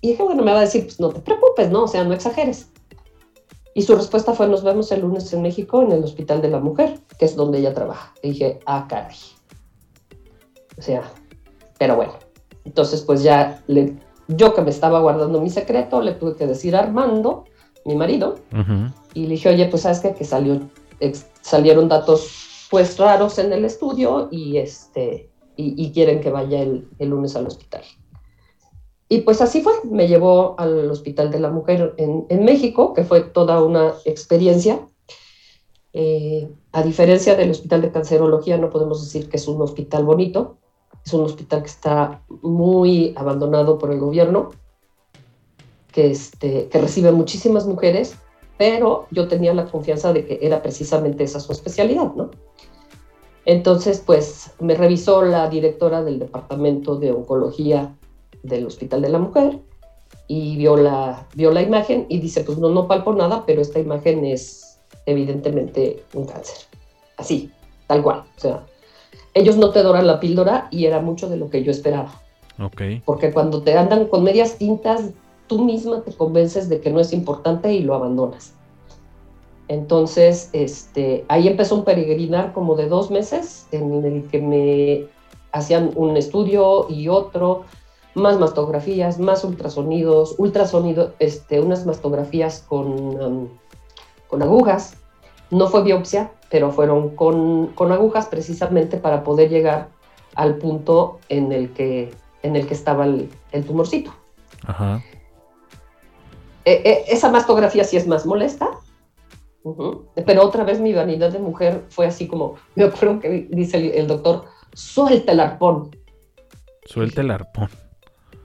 Y dije, bueno, me va a decir, pues no te preocupes, ¿no? O sea, no exageres. Y su respuesta fue, nos vemos el lunes en México en el Hospital de la Mujer, que es donde ella trabaja. Y dije, ah, caray. O sea, pero bueno. Entonces, pues ya le, yo que me estaba guardando mi secreto, le tuve que decir a Armando, mi marido, y le dije, oye, pues sabes qué? que salió, salieron datos pues raros en el estudio y, este, y, quieren que vaya el, el lunes al hospital. Y pues así fue, me llevó al Hospital de la Mujer en, México, que fue toda una experiencia. Eh, a diferencia del Hospital de Cancerología, no podemos decir que es un hospital bonito, es un hospital que está muy abandonado por el gobierno, que, este, que recibe muchísimas mujeres, pero yo tenía la confianza de que era precisamente esa su especialidad, ¿no? Entonces, pues me revisó la directora del Departamento de Oncología del Hospital de la Mujer y vio la, vio la imagen y dice, pues no, no palpo nada, pero esta imagen es evidentemente un cáncer. Así, tal cual. O sea, ellos no te doran la píldora y era mucho de lo que yo esperaba. Porque cuando te andan con medias tintas, tú misma te convences de que no es importante y lo abandonas. Entonces, este, ahí empezó un peregrinar como de dos meses en el que me hacían un estudio y otro, más mastografías, más ultrasonidos, ultrasonido, este, unas mastografías con, um, con agujas. No fue biopsia, pero fueron con, con, agujas precisamente para poder llegar al punto en el que, en el que estaba el, el tumorcito. Ajá. E, e, esa mastografía sí es más molesta, pero otra vez mi vanidad de mujer fue así como, me acuerdo que dice el, doctor, suelta el arpón. Suelta el arpón.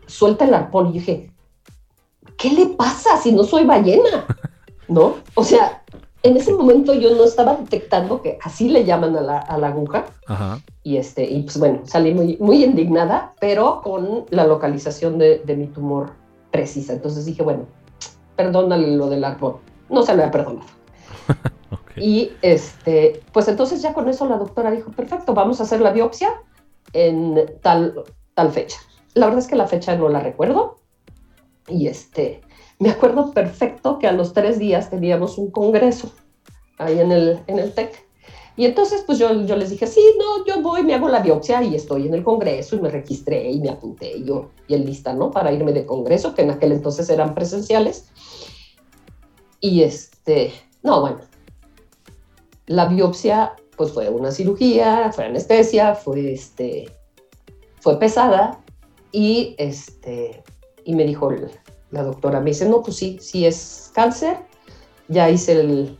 Suelta el arpón. Y dije, ¿qué le pasa si no soy ballena? ¿No? O sea, en ese momento yo no estaba detectando que así le llaman a la, aguja. Y, este, y pues bueno, salí muy, muy indignada, pero con la localización de, de mi tumor precisa. Entonces dije, bueno, perdónale lo del arpón. No se lo había perdonado. Y este, pues entonces ya con eso la doctora dijo, perfecto, vamos a hacer la biopsia en tal, tal fecha. La verdad es que la fecha no la recuerdo. Y este, me acuerdo perfecto que a los tres días teníamos un congreso ahí en el, en el TEC. Y entonces, pues yo, yo les dije, sí, no, yo voy, me hago la biopsia y estoy en el congreso y me registré y me apunté yo, y en lista, ¿no? Para irme de congreso, que en aquel entonces eran presenciales. Y este, no, bueno, la biopsia pues fue una cirugía, fue anestesia, fue, este, fue pesada y, este, y me dijo la doctora, me dice, no, pues sí, sí es cáncer, ya hice el,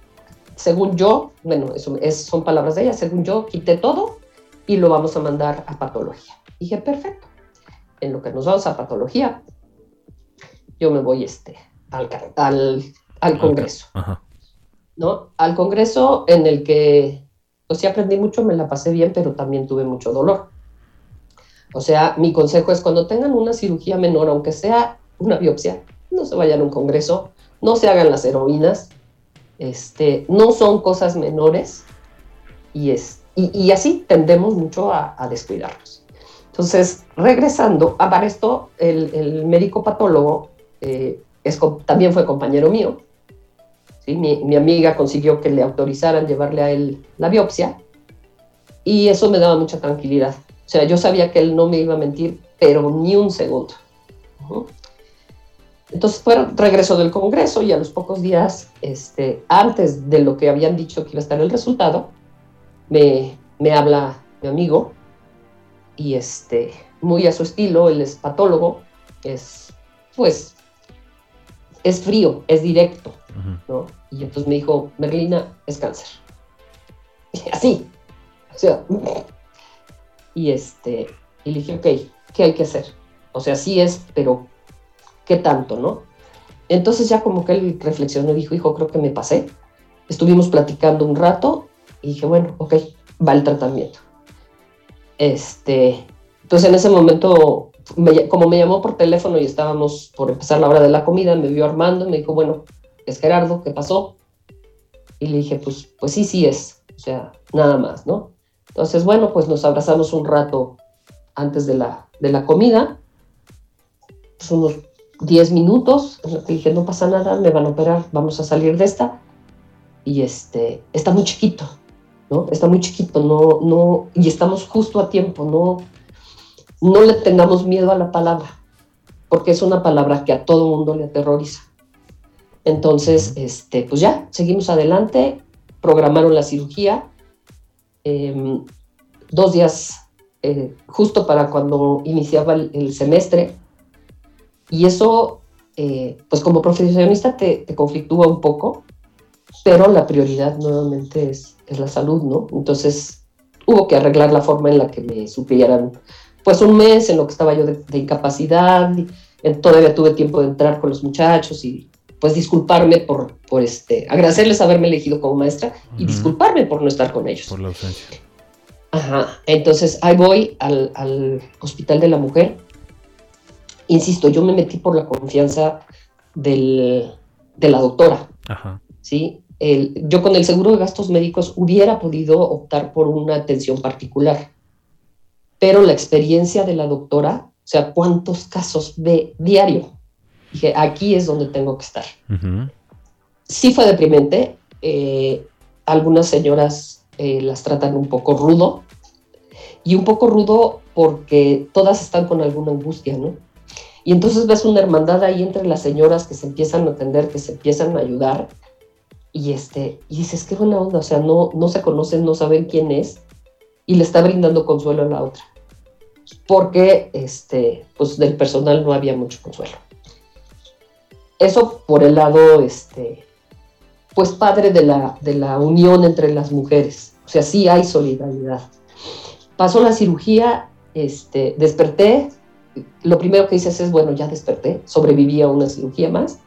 según yo, bueno, eso son palabras de ella, según yo, quité todo y lo vamos a mandar a patología. dije, perfecto, en lo que nos vamos a patología, yo me voy este, al, al, al congreso. Ajá. ¿no? Al congreso en el que, pues sí aprendí mucho, me la pasé bien, pero también tuve mucho dolor. O sea, mi consejo es cuando tengan una cirugía menor, aunque sea una biopsia, no se vayan a un congreso, no se hagan las heroínas, este, no son cosas menores y, es, y, así tendemos mucho a, descuidarnos. Entonces, regresando, a para esto, el, médico patólogo eh, también fue compañero mío, mi, amiga consiguió que le autorizaran llevarle a él la biopsia y eso me daba mucha tranquilidad. O sea, yo sabía que él no me iba a mentir, pero ni un segundo. Entonces, bueno, regreso del Congreso y a los pocos días, este, antes de lo que habían dicho que iba a estar el resultado, me, me habla mi amigo y este, muy a su estilo, él es patólogo, es, pues, es frío, es directo, ¿no? Y entonces me dijo, Merlina, es cáncer. Así. O sea, y este, y le dije, ok, ¿qué hay que hacer? O sea, sí es, pero ¿qué tanto, no? Entonces ya como que él reflexionó y dijo, hijo, creo que me pasé. Estuvimos platicando un rato y dije, bueno, ok, va el tratamiento. Este, entonces en ese momento como me llamó por teléfono y estábamos por empezar la hora de la comida, me vio Armando y me dijo, bueno, es Gerardo, ¿qué pasó? Y le dije, pues, pues sí, sí es, o sea, nada más, ¿no? Entonces, bueno, pues nos abrazamos un rato antes de la, de la comida, pues unos 10 minutos, dije, no pasa nada, me van a operar, vamos a salir de esta. Y este, está muy chiquito, ¿no? Está muy chiquito, no, no, y estamos justo a tiempo, no, no le tengamos miedo a la palabra, porque es una palabra que a todo mundo le aterroriza. Entonces, este, pues ya, seguimos adelante, programaron la cirugía, em, dos días eh, justo para cuando iniciaba el, semestre, y eso, eh, pues como profesionista te, conflictúa un poco, pero la prioridad nuevamente es, es la salud, ¿no? Entonces, hubo que arreglar la forma en la que me supieran pues un mes en lo que estaba yo de, incapacidad, y, todavía tuve tiempo de entrar con los muchachos y pues disculparme por, por este, agradecerles haberme elegido como maestra y disculparme por no estar con ellos. Por la ausencia. Ajá, entonces ahí voy al, hospital de la mujer. Insisto, yo me metí por la confianza del, de la doctora. Ajá. ¿sí? El, yo con el seguro de gastos médicos hubiera podido optar por una atención particular, pero la experiencia de la doctora, o sea, cuántos casos ve diario, dije, aquí es donde tengo que estar. Sí fue deprimente, eh, algunas señoras eh, las tratan un poco rudo, y un poco rudo porque todas están con alguna angustia, ¿no? Y entonces ves una hermandad ahí entre las señoras que se empiezan a atender, que se empiezan a ayudar, y, este, y dices, qué buena onda, o sea, no, no se conocen, no saben quién es, y le está brindando consuelo a la otra. Porque este, pues del personal no había mucho consuelo. Eso por el lado, este, pues padre de la, de la unión entre las mujeres. O sea, sí hay solidaridad. Pasó la cirugía, este, desperté, lo primero que dices es, bueno, ya desperté, sobreviví a una cirugía más,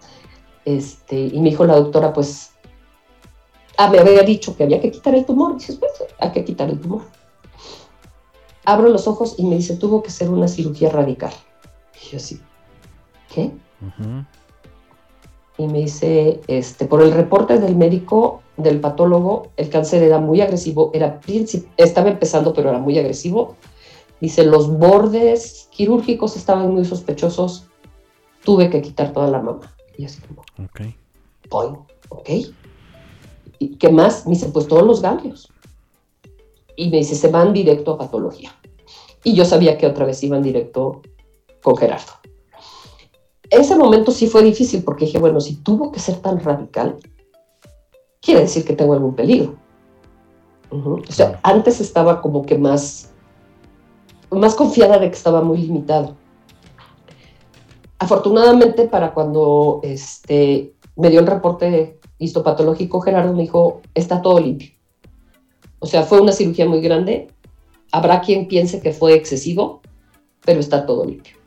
este, y me dijo la doctora, pues, ah, me había dicho que había que quitar el tumor, dices, pues, hay que quitar el tumor. Abro los ojos y me dice, tuvo que ser una cirugía radical. Y yo así, ¿qué? Y me dice, este, por el reporte del médico, del patólogo, el cáncer era muy agresivo, era estaba empezando, pero era muy agresivo. Dice, los bordes quirúrgicos estaban muy sospechosos, tuve que quitar toda la mama. Y así como, ok. ok. ¿Y qué más? Me dice, pues todos los ganglios. Y me dice, se van directo a patología. Y yo sabía que otra vez iban directo con Gerardo. Ese momento sí fue difícil porque dije, bueno, si tuvo que ser tan radical, quiere decir que tengo algún peligro. O sea, antes estaba como que más, más confiada de que estaba muy limitado. Afortunadamente, para cuando este, me dio el reporte histopatológico, Gerardo me dijo, está todo limpio. O sea, fue una cirugía muy grande. Habrá quien piense que fue excesivo, pero está todo limpio.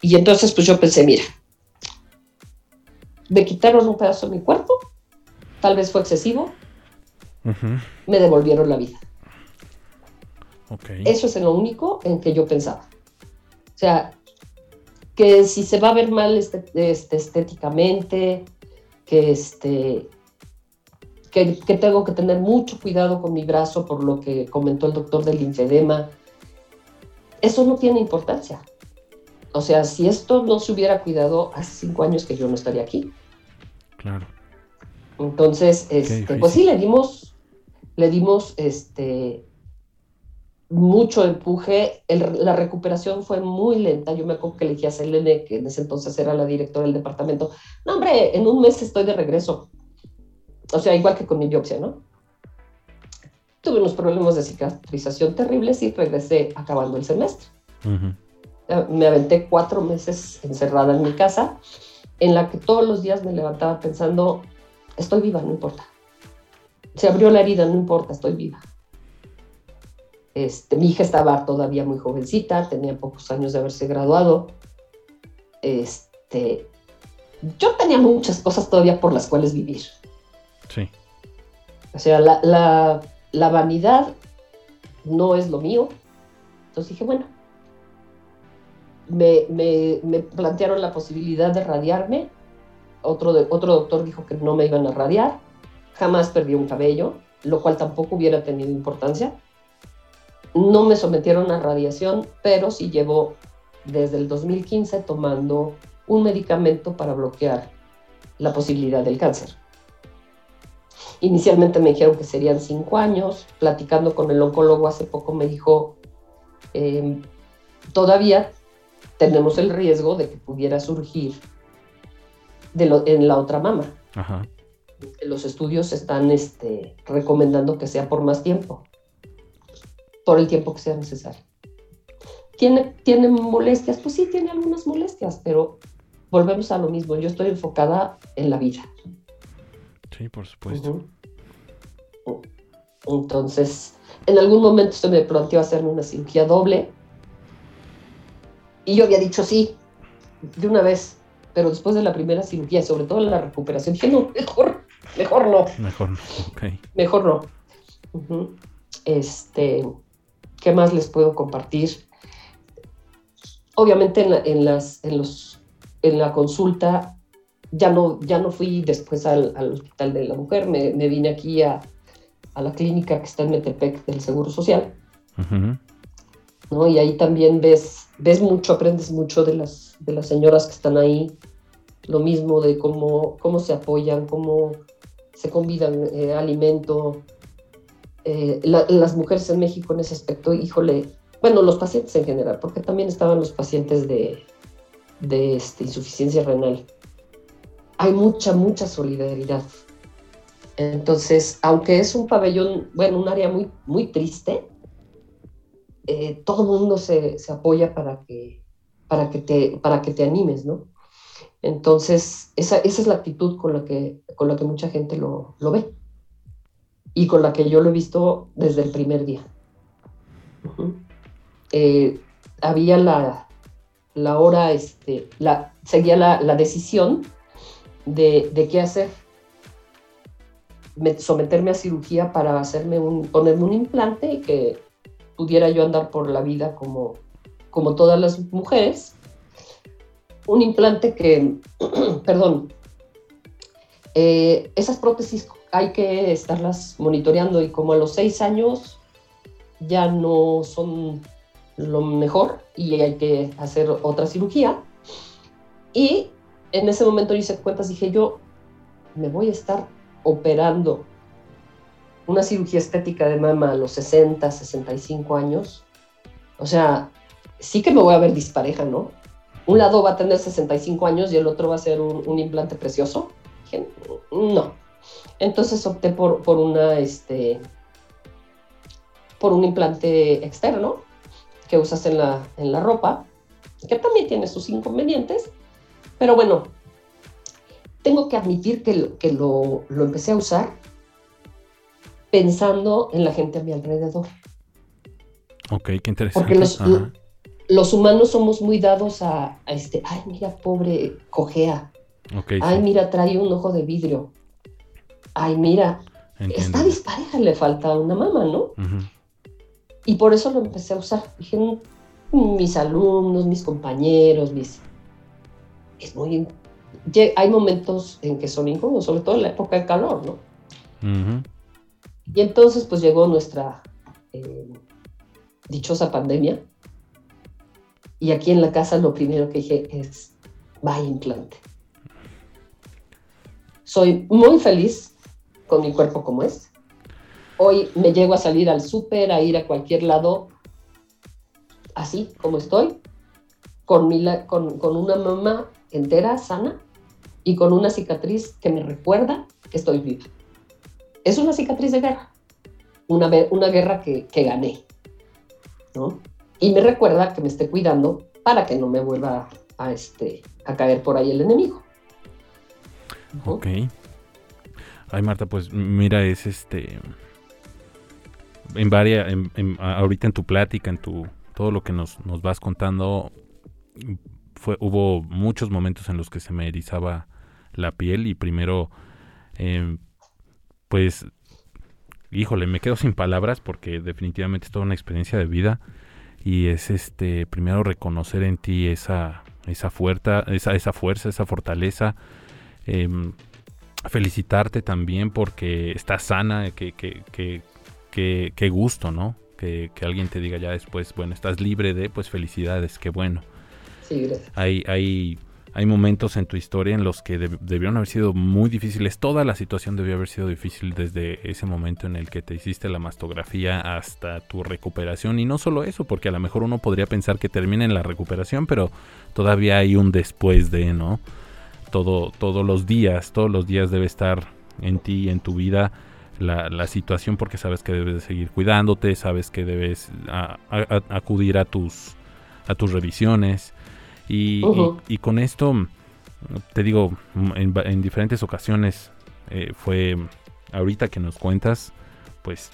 Y entonces, pues yo pensé, mira, me quitaron un pedazo de mi cuerpo, tal vez fue excesivo, me devolvieron la vida. Eso es lo único en que yo pensaba. O sea, que si se va a ver mal este, este, estéticamente, que, este, que, que, tengo que tener mucho cuidado con mi brazo por lo que comentó el doctor del linfedema, eso no tiene importancia. O sea, si esto no se hubiera cuidado hace cinco años que yo no estaría aquí. Claro. Entonces, este, pues sí, le dimos, le dimos este, mucho empuje. la recuperación fue muy lenta. Yo me acuerdo que le dije a Selene, que en ese entonces era la directora del departamento, no, hombre, en un mes estoy de regreso. O sea, igual que con mi biopsia, ¿no? Tuve unos problemas de cicatrización terribles y regresé acabando el semestre. Me aventé cuatro meses encerrada en mi casa, en la que todos los días me levantaba pensando, estoy viva, no importa. Se abrió la herida, no importa, estoy viva. Este, mi hija estaba todavía muy jovencita, tenía pocos años de haberse graduado. Este, yo tenía muchas cosas todavía por las cuales vivir. Sí. O sea, la, vanidad no es lo mío. Entonces dije, bueno, me, plantearon la posibilidad de radiarme otro, otro doctor dijo que no me iban a radiar, jamás perdí un cabello, lo cual tampoco hubiera tenido importancia. No me sometieron a radiación, pero sí llevo desde el 2015 tomando un medicamento para bloquear la posibilidad del cáncer. Inicialmente me dijeron que serían cinco años, platicando con el oncólogo hace poco me dijo, em, todavía tenemos el riesgo de que pudiera surgir en la otra mama. Los estudios están este, recomendando que sea por más tiempo, por el tiempo que sea necesario. ¿Tiene, ¿Tiene molestias? Pues sí, tiene algunas molestias, pero volvemos a lo mismo. Yo estoy enfocada en la vida. Sí, por supuesto. Entonces, en algún momento se me planteó hacerme una cirugía doble. Y yo había dicho sí, de una vez pero después de la primera cirugía, sobre todo la recuperación, dije, no, mejor, mejor no. Mejor no. Mejor no. Este, ¿Qué más les puedo compartir? Obviamente en las, en, los, en la consulta ya no, ya no fui después al, Hospital de la Mujer, me, vine aquí a, la clínica que está en Metepec del Seguro Social. ¿no? Y ahí también ves, ves mucho, aprendes mucho de las, de las señoras que están ahí, lo mismo de cómo, cómo se apoyan, cómo se convidan eh, alimento. Eh, las mujeres en México en ese aspecto, híjole, bueno, los pacientes en general, porque también estaban los pacientes de, de este, insuficiencia renal. Hay mucha, mucha solidaridad. Entonces, aunque es un pabellón, bueno, un área muy, muy triste, eh, todo el mundo se, se, apoya para que, para, que te, para que te animes, ¿no? Entonces, esa, esa, es la actitud con la que, con la que mucha gente lo, lo, ve y con la que yo lo he visto desde el primer día. Eh, había la, la hora, este, la, seguía la, la decisión de, de, qué hacer. someterme a cirugía para hacerme un, ponerme un implante y que pudiera yo andar por la vida como, como todas las mujeres. Un implante que, perdón, eh, esas prótesis hay que estarlas monitoreando y como a los seis años ya no son lo mejor y hay que hacer otra cirugía. Y en ese momento yo hice cuentas, dije yo, me voy a estar operando una cirugía estética de mama a los 60, 65 años. O sea, sí que me voy a ver dispareja, ¿no? Un lado va a tener 65 años y el otro va a ser un, implante precioso. No. Entonces opté por, por una, este, por un implante externo que usas en la, en la ropa, que también tiene sus inconvenientes, pero bueno, tengo que admitir que, que lo, lo empecé a usar pensando en la gente a mi alrededor. Ok, qué interesante. Porque los, los humanos somos muy dados a, este, ay, mira, pobre, cojea. ay, mira, trae un ojo de vidrio. Ay, mira, está dispareja, le falta una mama, ¿no? Y por eso lo empecé a usar. Dije, mis alumnos, mis compañeros, mis... Es muy... Hay momentos en que son incómodos, sobre todo en la época de calor, ¿no? Y entonces pues llegó nuestra eh, dichosa pandemia. Y aquí en la casa lo primero que dije es, vaya implante. Soy muy feliz con mi cuerpo como es. Hoy me llego a salir al súper, a ir a cualquier lado, así como estoy, con, mi, con, con una mamá entera, sana, y con una cicatriz que me recuerda que estoy viva. Es una cicatriz de guerra, una, una guerra que, que gané, ¿no? Y me recuerda que me esté cuidando para que no me vuelva a, este, a caer por ahí el enemigo. Ok. Ay, Marta, pues mira, es este en varias, ahorita en tu plática, en tu todo lo que nos, nos vas contando, hubo muchos momentos en los que se me erizaba la piel y primero, em, pues, híjole, me quedo sin palabras porque definitivamente es toda una experiencia de vida y es este, primero reconocer en ti esa, esa, fuerza, esa, esa fuerza, esa fortaleza. Em, felicitarte también porque estás sana, que, que, que, qué, gusto, ¿no? Que, alguien te diga ya después, bueno, estás libre de, pues felicidades, qué bueno. Sí, gracias. Hay, hay, hay momentos en tu historia en los que debieron haber sido muy difíciles. Toda la situación debió haber sido difícil desde ese momento en el que te hiciste la mastografía hasta tu recuperación. Y no solo eso, porque a lo mejor uno podría pensar que termina en la recuperación, pero todavía hay un después de, ¿no? Todo, todos los días, todos los días debe estar en ti en tu vida la, situación porque sabes que debes de seguir cuidándote, sabes que debes acudir a tus, a tus revisiones. Y, con esto, te digo, en, diferentes ocasiones eh, fue, ahorita que nos cuentas, pues,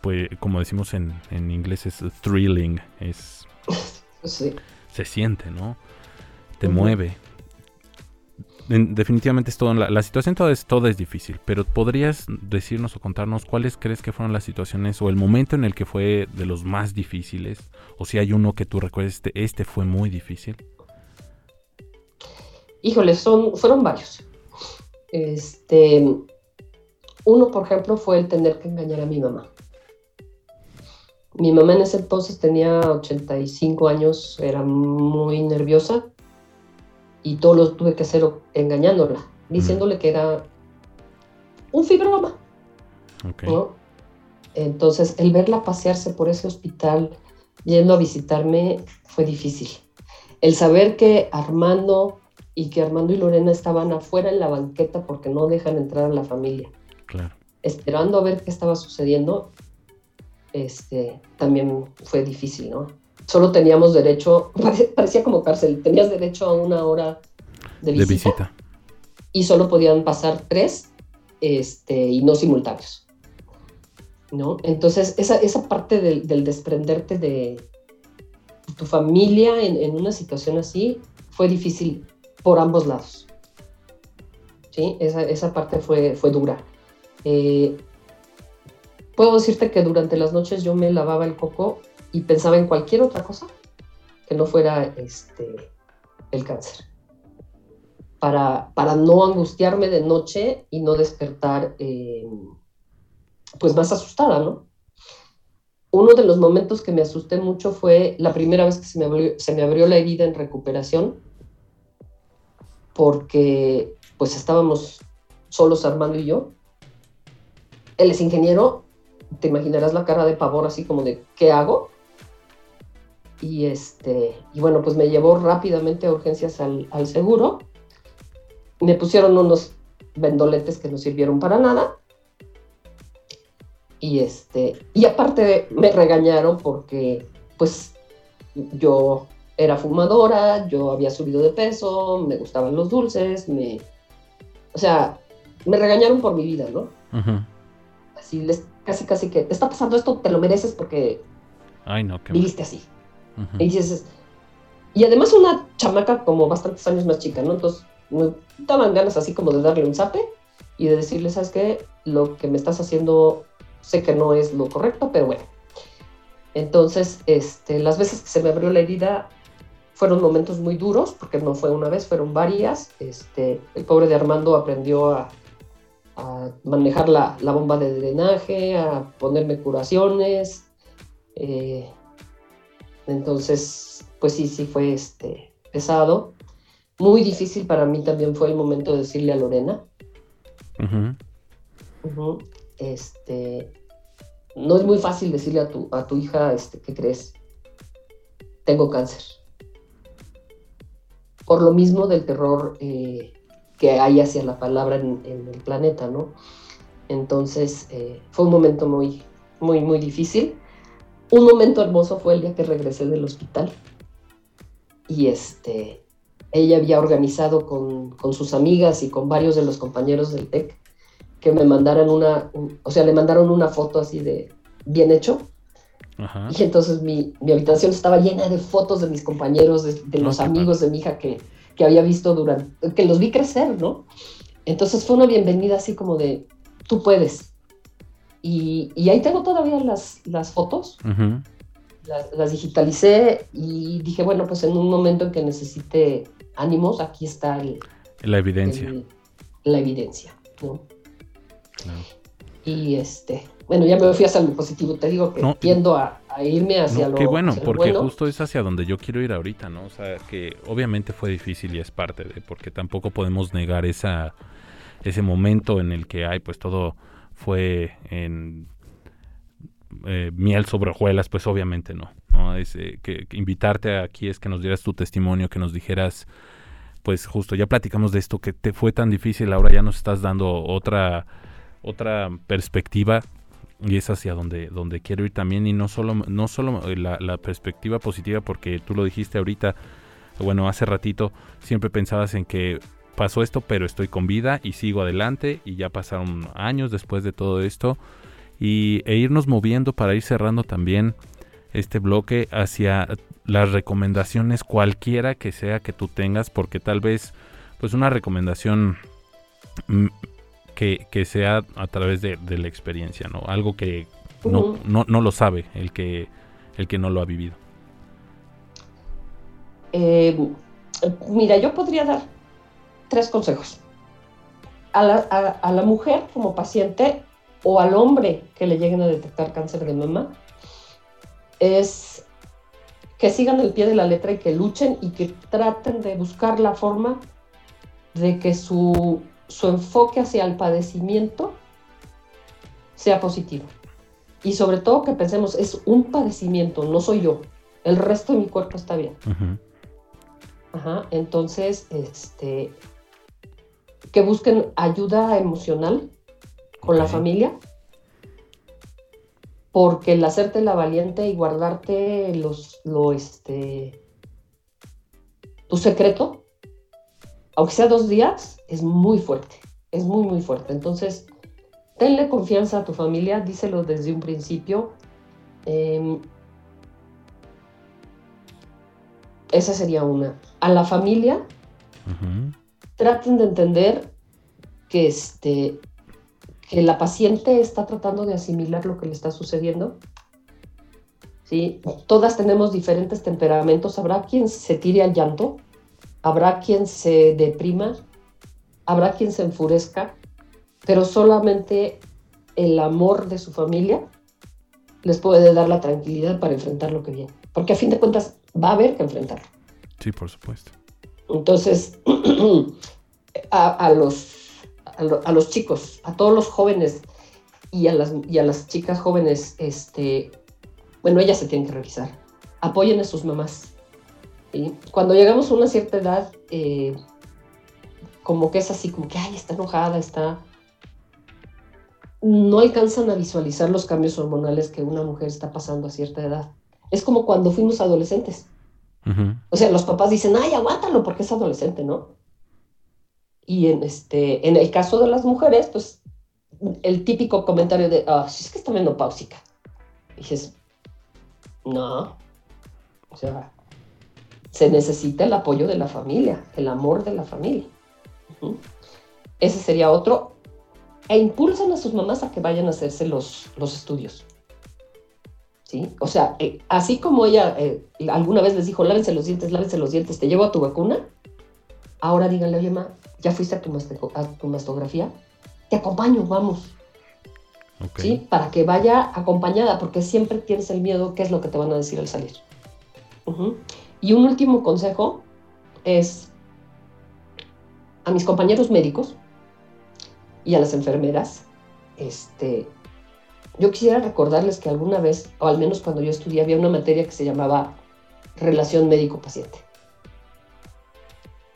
pues como decimos en, en inglés, es thrilling, es... Se siente, ¿no? Te mueve. Definitivamente es todo, la, la situación toda es, es difícil, pero ¿podrías decirnos o contarnos cuáles crees que fueron las situaciones o el momento en el que fue de los más difíciles? O si hay uno que tú recuerdes, este, este fue muy difícil. Híjole, son, fueron varios. Este, uno, por ejemplo, fue el tener que engañar a mi mamá. Mi mamá en ese entonces tenía 85 años, era muy nerviosa y todo lo tuve que hacer engañándola, diciéndole que era un fibroma. Entonces, el verla pasearse por ese hospital, yendo a visitarme, fue difícil. El saber que Armando y que Armando y Lorena estaban afuera en la banqueta porque no dejan entrar a la familia. Esperando a ver qué estaba sucediendo, este, también fue difícil, ¿no? Solo teníamos derecho, parecía como cárcel, tenías derecho a una hora de visita, y solo podían pasar tres este, y no simultáneos. ¿no? Entonces, esa, esa parte del, desprenderte de tu familia en, una situación así fue difícil por ambos lados. ¿Sí? Esa, esa parte fue, fue dura. Eh, puedo decirte que durante las noches yo me lavaba el coco y pensaba en cualquier otra cosa que no fuera este, el cáncer. Para, para no angustiarme de noche y no despertar eh, pues más asustada, ¿no? Uno de los momentos que me asusté mucho fue la primera vez que se me abrió, se me abrió la herida en recuperación, porque pues estábamos solos Armando y yo. Él es ingeniero te imaginarás la cara de pavor así como de ¿qué hago? Y este, y bueno, pues me llevó rápidamente a urgencias al, seguro. Me pusieron unos vendoletes que no sirvieron para nada. Y este, y aparte me regañaron porque pues yo era fumadora, yo había subido de peso, me gustaban los dulces, me o sea, me regañaron por mi vida, ¿no? Así les casi, casi que te está pasando esto, te lo mereces porque Ay, no, viviste así. Y, dices, y además una chamaca como bastantes años más chica, ¿no? Entonces me daban ganas así como de darle un zape y de decirle, ¿sabes qué? Lo que me estás haciendo sé que no es lo correcto, pero bueno. Entonces, este, las veces que se me abrió la herida fueron momentos muy duros, porque no fue una vez, fueron varias. Este, el pobre de Armando aprendió a, a manejar la, bomba de drenaje, a ponerme curaciones. Eh, entonces, pues sí, sí fue este, pesado. Muy difícil para mí también fue el momento de decirle a Lorena. Este, no es muy fácil decirle a tu, a tu hija, este, ¿qué crees? Tengo cáncer. Por lo mismo del terror eh, que hay hacia la palabra en, el planeta, ¿no? Entonces, eh, fue un momento muy, muy, muy difícil. Un momento hermoso fue el día que regresé del hospital. Y este, ella había organizado con, sus amigas y con varios de los compañeros del TEC que me mandaran una, o sea, le mandaron una foto así de bien hecho. Y entonces mi, habitación estaba llena de fotos de mis compañeros, de, los amigos de mi hija que, que había visto durante, que los vi crecer, ¿no? Entonces fue una bienvenida así como de, tú puedes. Y, y ahí tengo todavía las, las fotos, las, digitalicé y dije, bueno, pues en un momento en que necesite ánimos, aquí está el, la evidencia. la evidencia, ¿no? Y este, bueno, ya me fui hacia lo positivo, te digo que tiendo a, irme hacia lo Qué bueno, porque justo es hacia donde yo quiero ir ahorita, ¿no? O sea, que obviamente fue difícil y es parte de, porque tampoco podemos negar esa ese momento en el que hay, pues todo fue en eh, miel sobre hojuelas, pues obviamente no. ¿no? Es, eh, que, invitarte aquí es que nos dieras tu testimonio, que nos dijeras, pues justo ya platicamos de esto, que te fue tan difícil, ahora ya nos estás dando otra otra perspectiva y es hacia donde, donde quiero ir también y no solo, no solo la, perspectiva positiva porque tú lo dijiste ahorita, bueno, hace ratito siempre pensabas en que pasó esto pero estoy con vida y sigo adelante y ya pasaron años después de todo esto y, e irnos moviendo para ir cerrando también este bloque hacia las recomendaciones cualquiera que sea que tú tengas porque tal vez pues una recomendación mm, que, que sea a través de, de, la experiencia, ¿no? Algo que no, no, no, lo sabe el que, el que no lo ha vivido. Eh, mira, yo podría dar tres consejos. A la, a la, mujer como paciente o al hombre que le lleguen a detectar cáncer de mama es que sigan el pie de la letra y que luchen y que traten de buscar la forma de que su, su enfoque hacia el padecimiento sea positivo. Y sobre todo que pensemos, es un padecimiento, no soy yo. El resto de mi cuerpo está bien. Ajá, entonces, este, que busquen ayuda emocional con la familia, porque el hacerte la valiente y guardarte los, lo, este, tu secreto, aunque sea dos días, es muy fuerte, es muy, muy fuerte. Entonces, tenle confianza a tu familia, díselo desde un principio. Em, esa sería una. A la familia, traten de entender que, este, que la paciente está tratando de asimilar lo que le está sucediendo. ¿Sí? Todas tenemos diferentes temperamentos. Habrá quien se tire al llanto, habrá quien se deprima, habrá quien se enfurezca, pero solamente el amor de su familia les puede dar la tranquilidad para enfrentar lo que viene. Porque a fin de cuentas va a haber que enfrentarlo. Sí, por supuesto. Entonces, a, los, a, los chicos, a todos los jóvenes y a las, y a las chicas jóvenes, este, bueno, ellas se tienen que revisar. Apoyen a sus mamás. Cuando llegamos a una cierta edad, eh, como que es así, como que, ay, está enojada, está... No alcanzan a visualizar los cambios hormonales que una mujer está pasando a cierta edad. Es como cuando fuimos adolescentes. O sea, los papás dicen, ay, aguántalo porque es adolescente, ¿no? Y en, este, en el caso de las mujeres, pues el típico comentario de, ah, si es que está menopáusica. Dices, no. O sea, se necesita el apoyo de la familia, el amor de la familia. Ese sería otro. E impulsan a sus mamás a que vayan a hacerse los, los estudios. ¿Sí? O sea, eh, así como ella eh, alguna vez les dijo, lávense los dientes, lávense los dientes, te llevo a tu vacuna, ahora díganle, oye, ma, ¿ya fuiste a tu, mastografía? Te acompaño, vamos. ¿Sí? Para que vaya acompañada, porque siempre tienes el miedo, qué es lo que te van a decir al salir. Y un último consejo es a mis compañeros médicos y a las enfermeras, este, yo quisiera recordarles que alguna vez, o al menos cuando yo estudié, había una materia que se llamaba relación médico-paciente,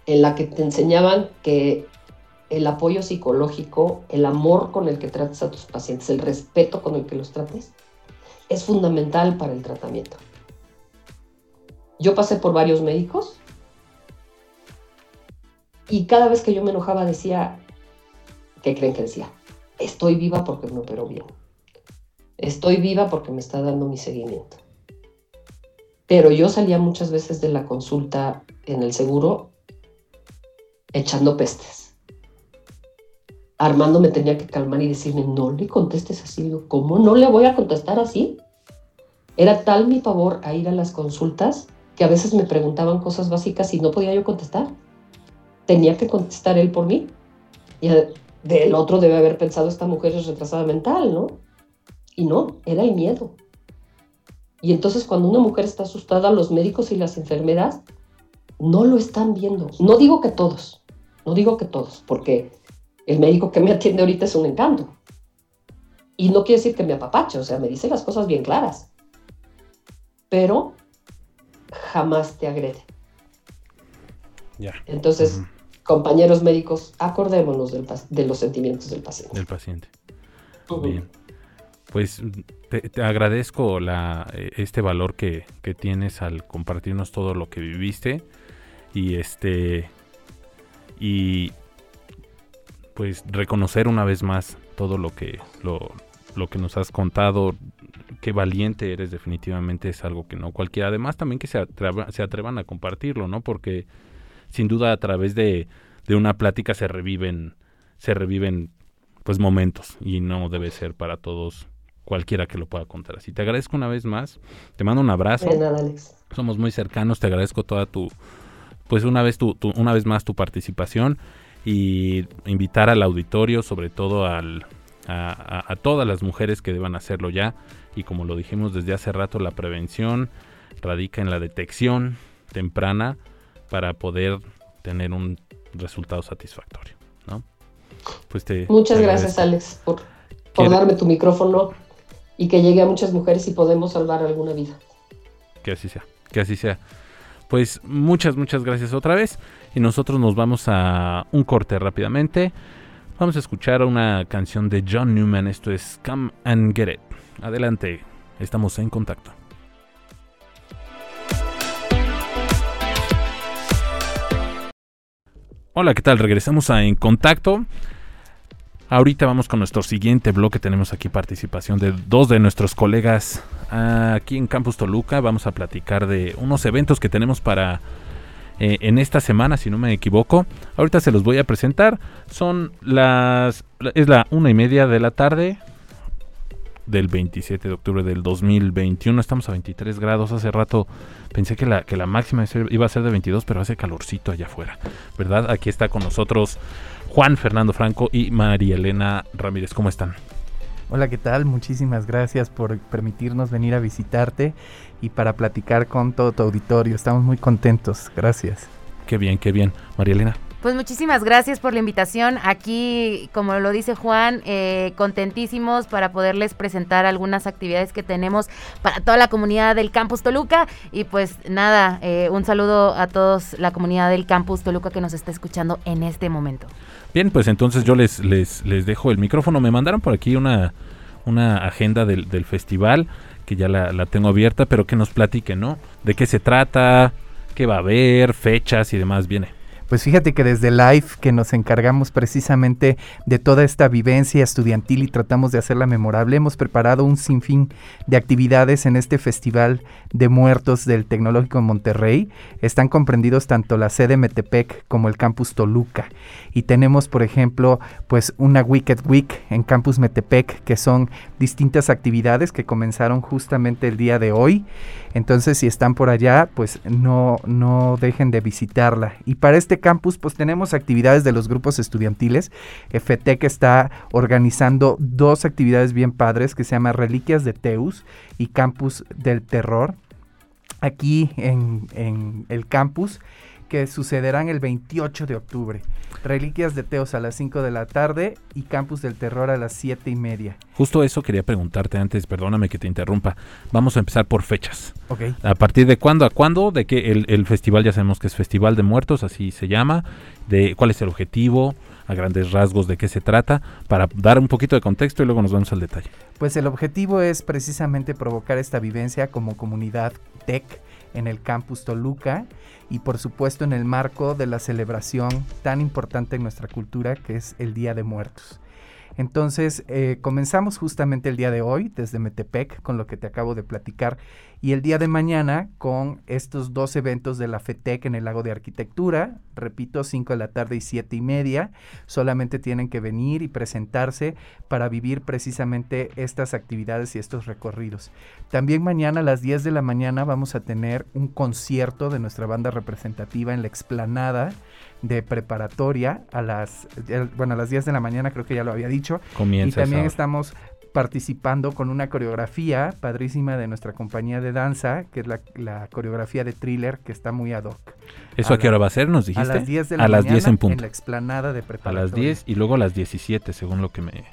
en la que te enseñaban que el apoyo psicológico, el amor con el que trates a tus pacientes, el respeto con el que los trates, es fundamental para el tratamiento. Yo pasé por varios médicos y cada vez que yo me enojaba decía, ¿qué creen que decía? Estoy viva porque me operó bien Estoy viva porque me está dando mi seguimiento. Pero yo salía muchas veces de la consulta en el seguro echando pestes. Armando me tenía que calmar y decirme, no le contestes así. ¿Cómo no le voy a contestar así? Era tal mi pavor a ir a las consultas que a veces me preguntaban cosas básicas y no podía yo contestar. Tenía que contestar él por mí. Y del otro debe haber pensado, esta mujer es retrasada mental, ¿no? Y no, era el miedo. Y entonces cuando una mujer está asustada, los médicos y las enfermeras no lo están viendo. No digo que todos, no digo que todos, porque el médico que me atiende ahorita es un encanto. Y no quiere decir que me apapache, o sea, me dice las cosas bien claras. Pero jamás te agrede. Ya. Entonces, compañeros médicos, acordémonos de los sentimientos del paciente. Del paciente. Bien pues te, agradezco eh, este valor que, tienes al compartirnos todo lo que viviste. Y este y pues reconocer una vez más todo lo que lo, lo que nos has contado. Qué valiente eres definitivamente es algo que no cualquiera. Además también que se, se atrevan a compartirlo no porque sin duda a través de de una plática se reviven, se reviven pues momentos. Y no debe ser para todos cualquiera que lo pueda contar así. Te agradezco una vez más, te mando un abrazo. Somos muy cercanos, te agradezco toda tu, pues una vez tu, una vez más tu participación y invitar al auditorio, sobre todo al, a, a, todas las mujeres que deban hacerlo ya. Y como lo dijimos desde hace rato, la prevención radica en la detección temprana para poder tener un resultado satisfactorio. ¿no? Pues te, Muchas gracias, Alex, por, por darme tu micrófono y que llegue a muchas mujeres y podemos salvar alguna vida. Que así sea, que así sea. Pues muchas, muchas gracias otra vez. Y nosotros nos vamos a un corte rápidamente. Vamos a escuchar una canción de John Newman. Esto es Come and Get It. Adelante, estamos en contacto. Hola, ¿qué tal? Regresamos a En Contacto. Ahorita vamos con nuestro siguiente bloque. Tenemos aquí participación de dos de nuestros colegas aquí en Campus Toluca. Vamos a platicar de unos eventos que tenemos para eh, en esta semana, si no me equivoco. Ahorita se los voy a presentar. Son las. Es la una y media de la tarde del 27 de octubre del 2021. Estamos a 23 grados. Hace rato pensé que la, que la máxima iba a ser de 22, pero hace calorcito allá afuera. ¿Verdad? Aquí está con nosotros Juan Fernando Franco y María Elena Ramírez. ¿Cómo están? Hola, ¿qué tal? Muchísimas gracias por permitirnos venir a visitarte y para platicar con todo tu auditorio. Estamos muy contentos. Gracias. Qué bien, qué bien. María Elena. Pues muchísimas gracias por la invitación. Aquí, como lo dice Juan, eh, contentísimos para poderles presentar algunas actividades que tenemos para toda la comunidad del Campus Toluca. Y pues nada, eh, un saludo a todos la comunidad del Campus Toluca que nos está escuchando en este momento. Bien, pues entonces yo les, les, les dejo el micrófono. Me mandaron por aquí una, una agenda del, del festival que ya la, la tengo abierta, pero que nos platiquen, ¿no? ¿De qué se trata? ¿Qué va a haber? Fechas y demás. Viene. Pues fíjate que desde Life, que nos encargamos precisamente de toda esta vivencia estudiantil y tratamos de hacerla memorable, hemos preparado un sinfín de actividades en este Festival de Muertos del Tecnológico de Monterrey. Están comprendidos tanto la sede Metepec como el campus Toluca. Y tenemos, por ejemplo, pues una Wicked Week en campus Metepec, que son distintas actividades que comenzaron justamente el día de hoy. Entonces, si están por allá, pues no, no dejen de visitarla. Y para este campus, pues tenemos actividades de los grupos estudiantiles. FTEC está organizando dos actividades bien padres que se llaman Reliquias de Teus y Campus del Terror. Aquí en, en el campus que sucederán el 28 de octubre. Reliquias de Teos a las 5 de la tarde y Campus del Terror a las 7 y media. Justo eso quería preguntarte antes, perdóname que te interrumpa. Vamos a empezar por fechas. Ok. ¿A partir de cuándo a cuándo? De que el, el festival ya sabemos que es Festival de Muertos, así se llama. De cuál es el objetivo, a grandes rasgos de qué se trata, para dar un poquito de contexto y luego nos vamos al detalle. Pues el objetivo es precisamente provocar esta vivencia como comunidad tech en el campus Toluca y por supuesto en el marco de la celebración tan importante en nuestra cultura que es el Día de Muertos. Entonces, eh, comenzamos justamente el día de hoy desde Metepec con lo que te acabo de platicar y el día de mañana con estos dos eventos de la FETEC en el lago de arquitectura, repito, 5 de la tarde y 7 y media, solamente tienen que venir y presentarse para vivir precisamente estas actividades y estos recorridos. También mañana a las 10 de la mañana vamos a tener un concierto de nuestra banda representativa en la explanada de preparatoria a las, bueno, a las 10 de la mañana, creo que ya lo había dicho. Comienza y también estamos participando con una coreografía padrísima de nuestra compañía de danza, que es la, coreografía de thriller, que está muy ad hoc. ¿Eso a, qué hora va a ser, nos dijiste? A las 10 de la a las 10 en, punto. en la explanada de preparatoria. A las 10 y luego a las 17, según lo que me,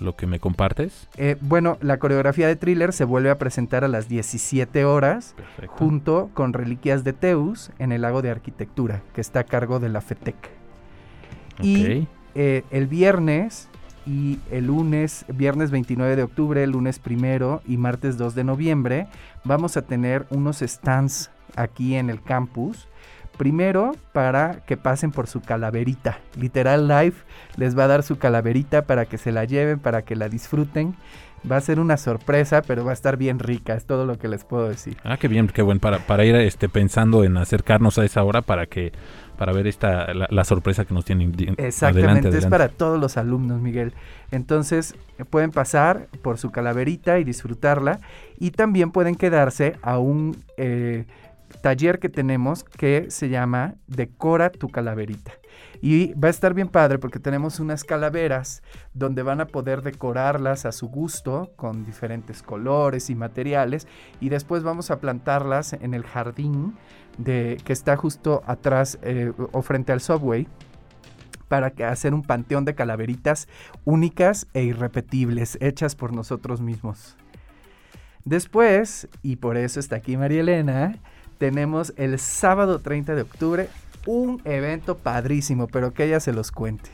lo que me compartes? Eh, bueno, la coreografía de thriller se vuelve a presentar a las 17 horas junto con Reliquias de Teus en el lago de arquitectura, que está a cargo de la FETEC. Y eh, el viernes y el lunes, viernes 29 de octubre, lunes primero y martes 2 de noviembre, vamos a tener unos stands aquí en el campus Primero, para que pasen por su calaverita. Literal Life les va a dar su calaverita para que se la lleven, para que la disfruten. Va a ser una sorpresa, pero va a estar bien rica, es todo lo que les puedo decir. Ah, qué bien, qué bueno, para, para ir este, pensando en acercarnos a esa hora para que para ver esta la, sorpresa que nos tienen. Exactamente, es para todos los alumnos, Miguel. Entonces pueden pasar por su calaverita y disfrutarla y también pueden quedarse a un eh, taller que tenemos que se llama Decora tu calaverita. Y va a estar bien padre porque tenemos unas calaveras donde van a poder decorarlas a su gusto con diferentes colores y materiales y después vamos a plantarlas en el jardín de, que está justo atrás eh, o frente al subway para hacer un panteón de calaveritas únicas e irrepetibles hechas por nosotros mismos. Después, y por eso está aquí María Elena, tenemos el sábado 30 de octubre un evento padrísimo, pero que ella se los cuente.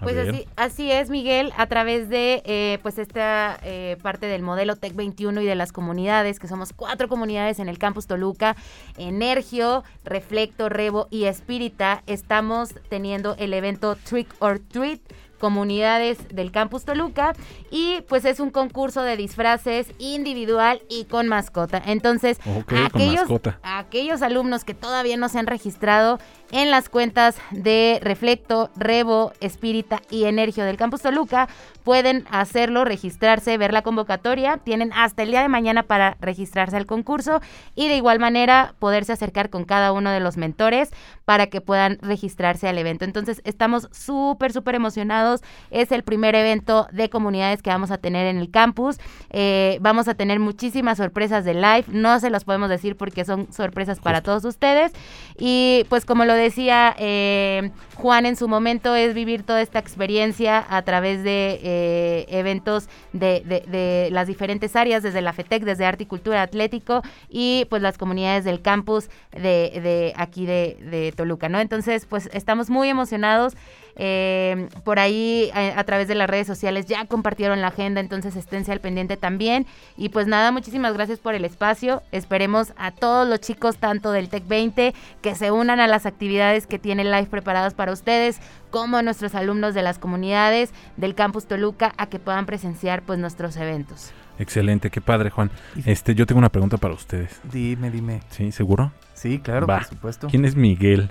Pues así, así es, Miguel, a través de eh, pues esta eh, parte del modelo Tech 21 y de las comunidades, que somos cuatro comunidades en el campus Toluca, Energio, Reflecto, Revo y Espírita, estamos teniendo el evento Trick or Treat comunidades del campus Toluca y pues es un concurso de disfraces individual y con mascota. Entonces, aquellos, aquellos alumnos que todavía no se han registrado en las cuentas de Reflecto, Revo, Espírita y Energio del Campus Toluca. Pueden hacerlo, registrarse, ver la convocatoria. Tienen hasta el día de mañana para registrarse al concurso y de igual manera poderse acercar con cada uno de los mentores para que puedan registrarse al evento. Entonces estamos súper, súper emocionados. Es el primer evento de comunidades que vamos a tener en el campus. Eh, vamos a tener muchísimas sorpresas de live. No se los podemos decir porque son sorpresas para todos ustedes. Y pues como lo decía eh, Juan en su momento, es vivir toda esta experiencia a través de eh, eventos de, las diferentes áreas, desde la FETEC, desde Arte y Cultura Atlético y pues las comunidades del campus de, aquí de, Toluca, ¿no? Entonces, pues estamos muy emocionados. Eh, por ahí a, través de las redes sociales ya compartieron la agenda, entonces esténse al pendiente también. Y pues nada, muchísimas gracias por el espacio. Esperemos a todos los chicos, tanto del TEC 20, que se unan a las actividades que tiene Live preparadas para ustedes, como a nuestros alumnos de las comunidades del campus Toluca, a que puedan presenciar pues nuestros eventos. Excelente, qué padre, Juan. Este, yo tengo una pregunta para ustedes. Dime, dime. ¿Sí, seguro? Sí, claro, por supuesto. ¿Quién es Miguel?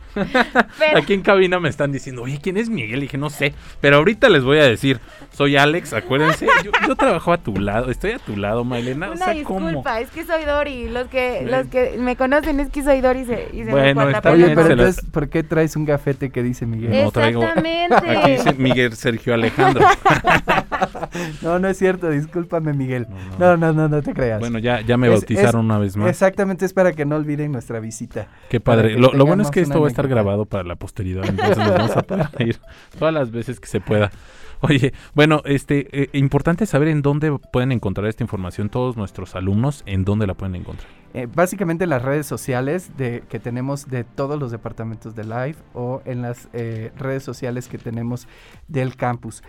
Aquí en cabina me están diciendo, oye, ¿quién es Miguel? Y dije, no sé, pero ahorita les voy a decir, soy Alex, acuérdense, yo, trabajo a tu lado, estoy a tu lado, Maylena. Una disculpa, es que soy Dori, los que, los que me conocen es que soy Dori y se, y se bueno, está Oye, pero entonces, ¿por qué traes un gafete que dice Miguel? No, traigo, aquí dice Miguel Sergio Alejandro. no, no es cierto, discúlpame Miguel. No, no, no, no, te creas. Bueno, ya, ya me bautizaron una vez más. Exactamente, es para que no olviden nuestra visita. Qué padre. Lo, lo bueno es que esto va a estar grabado para la posteridad, entonces nos vamos a ir todas las veces que se pueda. Oye, bueno, este, eh, importante saber en dónde pueden encontrar esta información todos nuestros alumnos, en dónde la pueden encontrar. Eh, básicamente en las redes sociales de, que tenemos de todos los departamentos de Live o en las eh, redes sociales que tenemos del campus.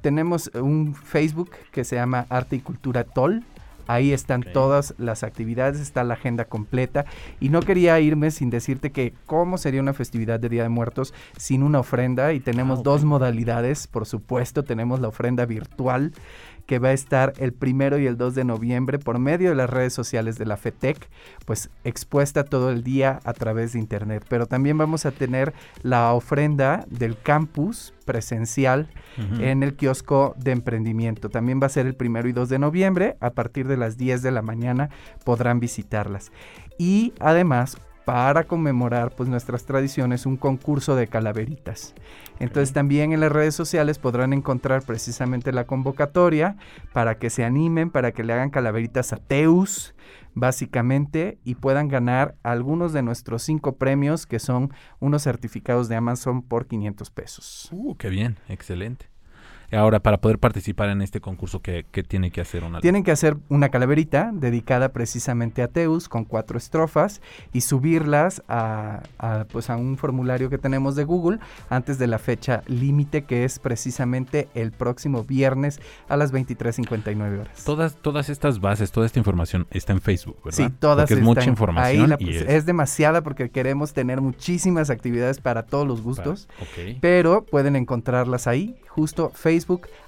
tenemos un Facebook que se llama Arte y Cultura TOL, Ahí están todas las actividades, está la agenda completa. Y no quería irme sin decirte que cómo sería una festividad de Día de Muertos sin una ofrenda. Y tenemos ah, dos modalidades, por supuesto. Tenemos la ofrenda virtual que va a estar el primero y el 2 de noviembre por medio de las redes sociales de la FETEC, pues expuesta todo el día a través de internet. Pero también vamos a tener la ofrenda del campus presencial en el kiosco de emprendimiento. También va a ser el primero y 2 de noviembre, a partir de las 10 de la mañana podrán visitarlas. Y además para conmemorar pues nuestras tradiciones un concurso de calaveritas. Entonces también en las redes sociales podrán encontrar precisamente la convocatoria para que se animen, para que le hagan calaveritas a Teus, básicamente, y puedan ganar algunos de nuestros cinco premios que son unos certificados de Amazon por 500 pesos. Uh, qué bien, excelente. Ahora, para poder participar en este concurso, ¿qué, tiene que hacer una? Tienen que hacer una calaverita dedicada precisamente a Teus con cuatro estrofas y subirlas a, pues a un formulario que tenemos de Google antes de la fecha límite que es precisamente el próximo viernes a las 23.59 horas. Todas, todas estas bases, toda esta información está en Facebook, ¿verdad? Sí, todas porque es mucha información. Ahí es... demasiada porque queremos tener muchísimas actividades para todos los gustos, pero pueden encontrarlas ahí, justo Facebook,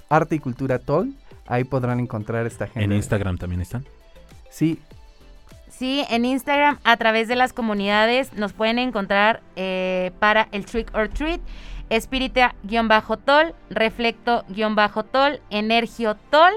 Arte y Cultura Tol, ahí podrán encontrar esta gente. ¿En Instagram también están? Sí, Sí, en Instagram a través de las comunidades nos pueden encontrar eh, para el Trick or Treat. Espírita-Tol, Reflecto-Tol, Energio-Tol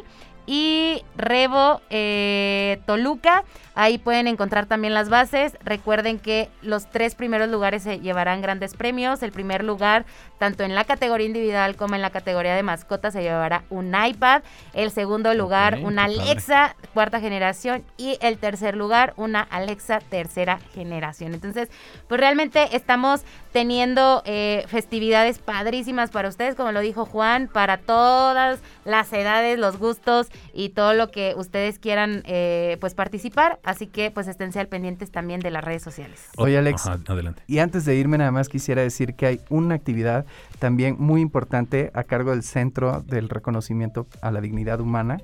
y Rebo eh, Toluca. Ahí pueden encontrar también las bases. Recuerden que los tres primeros lugares se llevarán grandes premios. El primer lugar, tanto en la categoría individual como en la categoría de mascotas, se llevará un iPad. El segundo lugar, una Alexa cuarta generación. Y el tercer lugar, una Alexa tercera generación. Entonces, pues realmente estamos teniendo eh, festividades padrísimas para ustedes, como lo dijo Juan, para todas las edades, los gustos y todo lo que ustedes quieran eh, pues participar. Así que pues estén al pendientes también de las redes sociales. Oye Alex, adelante. Y antes de irme nada más quisiera decir que hay una actividad también muy importante a cargo del Centro del Reconocimiento a la Dignidad Humana,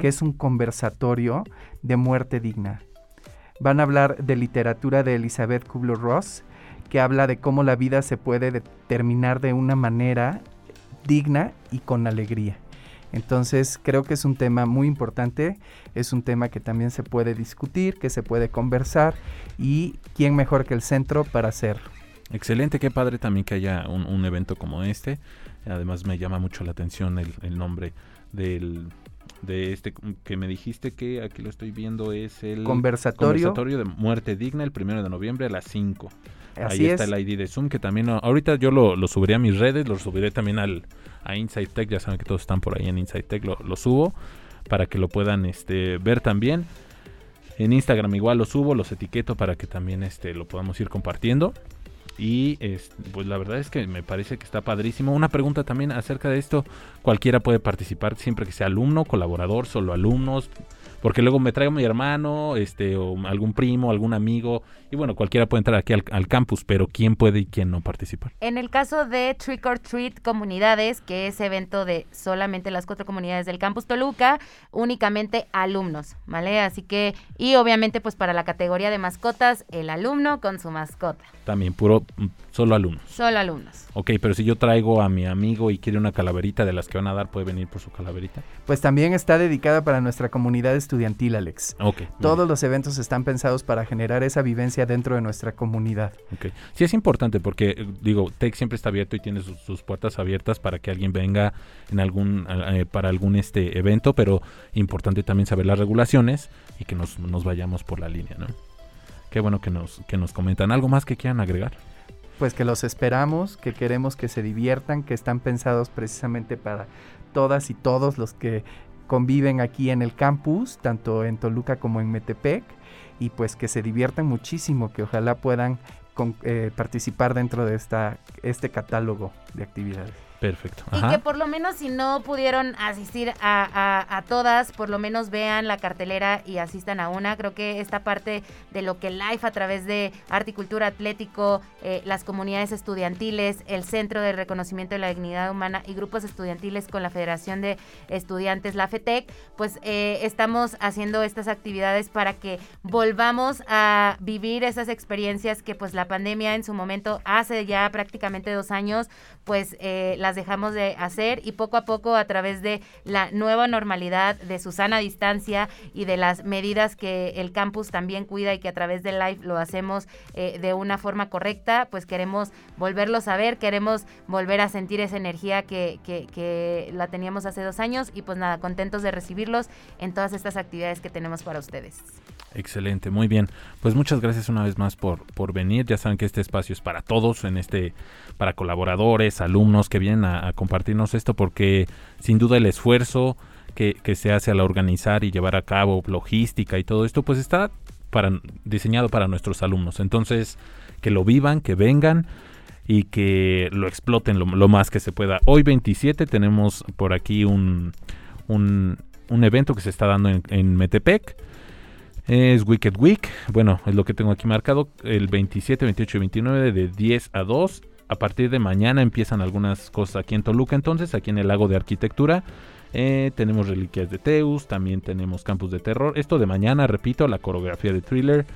que es un conversatorio de muerte digna. Van a hablar de literatura de Elizabeth Kubler-Ross, que habla de cómo la vida se puede terminar de una manera digna y con alegría. Entonces creo que es un tema muy importante, es un tema que también se puede discutir, que se puede conversar y quién mejor que el centro para hacerlo. Excelente, qué padre también que haya un, evento como este. Además me llama mucho la atención el, nombre del, de este que me dijiste que aquí lo estoy viendo es el conversatorio, conversatorio de muerte digna el primero de noviembre a las 5. Ahí está el ID de Zoom que también ahorita yo lo, lo subiré a mis redes, lo subiré también al, a Inside Tech, ya saben que todos están por ahí en Inside Tech, lo, subo para que lo puedan este, ver también. En Instagram igual lo subo, los etiqueto para que también este, lo podamos ir compartiendo. Y pues la verdad es que me parece que está padrísimo. Una pregunta también acerca de esto. Cualquiera puede participar siempre que sea alumno, colaborador, solo alumnos. Porque luego me traigo a mi hermano, este, o algún primo, algún amigo, y bueno, cualquiera puede entrar aquí al, campus, pero ¿quién puede y quién no participar? En el caso de Trick or Treat Comunidades, que es evento de solamente las cuatro comunidades del campus Toluca, únicamente alumnos, ¿vale? Así que, y obviamente pues para la categoría de mascotas, el alumno con su mascota. También, puro, mm, solo alumnos. Solo alumnos. Ok, pero si yo traigo a mi amigo y quiere una calaverita de las que van a dar, ¿puede venir por su calaverita? Pues también está dedicada para nuestra comunidad estudiantil, Alex. Ok. Todos los eventos están pensados para generar esa vivencia dentro de nuestra comunidad. Ok. Sí, es importante porque, eh, digo, TEC siempre está abierto y tiene sus, puertas abiertas para que alguien venga en algún, eh, para algún este evento, pero importante también saber las regulaciones y que nos, nos vayamos por la línea, ¿no? Qué bueno que nos, que nos comentan. ¿Algo más que quieran agregar? pues que los esperamos, que queremos que se diviertan, que están pensados precisamente para todas y todos los que conviven aquí en el campus, tanto en Toluca como en Metepec, y pues que se diviertan muchísimo, que ojalá puedan eh, participar dentro de esta, este catálogo de actividades. Perfecto. Y que por lo menos si no pudieron asistir a, todas, por lo menos vean la cartelera y asistan a una. Creo que esta parte de lo que Life a través de Articultura Atlético, eh, las comunidades estudiantiles, el Centro de Reconocimiento de la Dignidad Humana y grupos estudiantiles con la Federación de Estudiantes, la FETEC, pues eh, estamos haciendo estas actividades para que volvamos a vivir esas experiencias que pues la pandemia en su momento, hace ya prácticamente dos años, pues eh, las dejamos de hacer y poco a poco a través de la nueva normalidad, de su sana distancia y de las medidas que el campus también cuida y que a través de live lo hacemos eh, de una forma correcta, pues queremos volverlos a ver, queremos volver a sentir esa energía que, que, que la teníamos hace dos años y pues nada, contentos de recibirlos en todas estas actividades que tenemos para ustedes. Excelente, muy bien. Pues muchas gracias una vez más por, por venir. Ya saben que este espacio es para todos, en este, para colaboradores, alumnos que vienen a, compartirnos esto, porque sin duda el esfuerzo que, que, se hace al organizar y llevar a cabo logística y todo esto, pues está para, diseñado para nuestros alumnos. Entonces, que lo vivan, que vengan y que lo exploten lo, más que se pueda. Hoy 27 tenemos por aquí un, un, evento que se está dando en, en, Metepec. Es Wicked Week. Bueno, es lo que tengo aquí marcado. El 27, 28 y 29 de 10 a 2. A partir de mañana empiezan algunas cosas aquí en Toluca entonces, aquí en el lago de arquitectura. Eh, tenemos reliquias de Teus, también tenemos campus de terror. Esto de mañana, repito, la coreografía de thriller.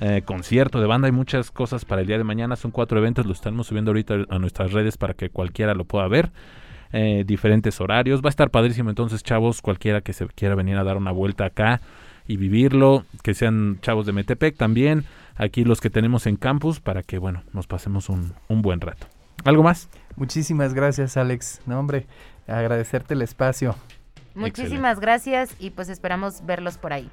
Eh, concierto de banda, hay muchas cosas para el día de mañana, son cuatro eventos, lo estamos subiendo ahorita a nuestras redes para que cualquiera lo pueda ver. Eh, diferentes horarios, va a estar padrísimo entonces chavos, cualquiera que se quiera venir a dar una vuelta acá y vivirlo, que sean chavos de Metepec también, aquí los que tenemos en campus, para que bueno, nos pasemos un, un buen rato. ¿Algo más? Muchísimas gracias Alex, no hombre, agradecerte el espacio. Muchísimas gracias y pues esperamos verlos por ahí.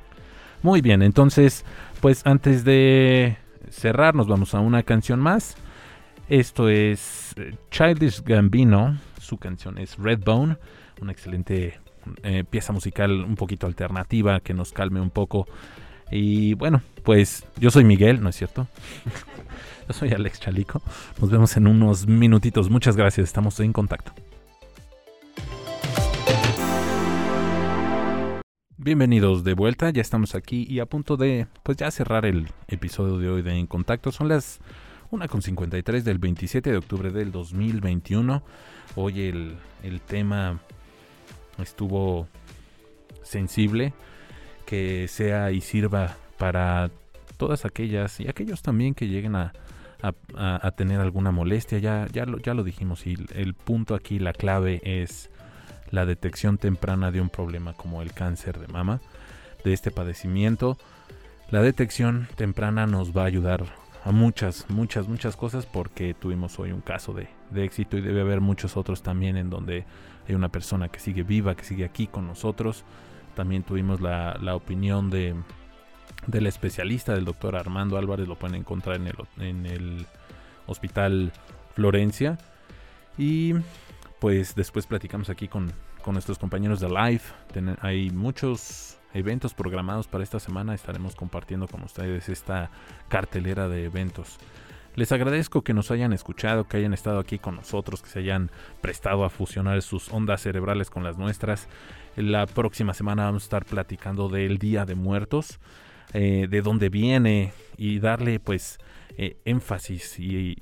Muy bien, entonces, pues antes de cerrar, nos vamos a una canción más. Esto es eh, Childish Gambino, su canción es Redbone, una excelente eh, pieza musical un poquito alternativa que nos calme un poco. Y bueno, pues yo soy Miguel, ¿no es cierto? yo soy Alex Chalico. Nos vemos en unos minutitos. Muchas gracias, estamos en contacto. Bienvenidos de vuelta, ya estamos aquí y a punto de pues ya cerrar el episodio de hoy de En Contacto. Son las 1.53 del 27 de octubre del 2021. Hoy el, el tema estuvo sensible, que sea y sirva para todas aquellas y aquellos también que lleguen a, a, tener alguna molestia. Ya, ya, lo, ya lo dijimos y el punto aquí, la clave es la detección temprana de un problema como el cáncer de mama, de este padecimiento. La detección temprana nos va a ayudar a muchas, muchas, muchas cosas porque tuvimos hoy un caso de, éxito y debe haber muchos otros también en donde hay una persona que sigue viva, que sigue aquí con nosotros. También tuvimos la, opinión de, del especialista, del doctor Armando Álvarez, lo pueden encontrar en el, en el Hospital Florencia. Y pues después platicamos aquí con, nuestros compañeros de Live. hay muchos eventos programados para esta semana. Estaremos compartiendo con ustedes esta cartelera de eventos. Les agradezco que nos hayan escuchado, que hayan estado aquí con nosotros, que se hayan prestado a fusionar sus ondas cerebrales con las nuestras. La próxima semana vamos a estar platicando del Día de Muertos, eh, de dónde viene y darle pues eh, énfasis y,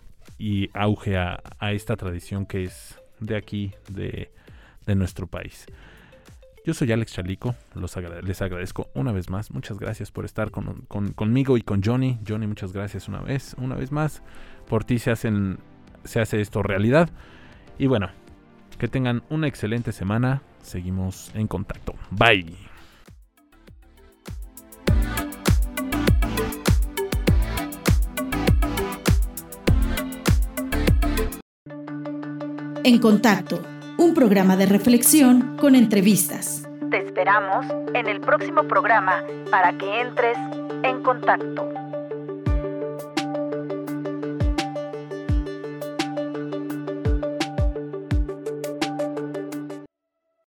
auge a esta tradición que es de aquí, de, nuestro país. Yo soy Alex Chalico, los les agradezco una vez más, muchas gracias por estar conmigo y con Johnny. Johnny, muchas gracias una vez, una vez más. Por ti se, hacen, se hace esto realidad. Y bueno, que tengan una excelente semana. Seguimos en contacto. Bye. En Contacto, un programa de reflexión con entrevistas. Te esperamos en el próximo programa para que entres en contacto.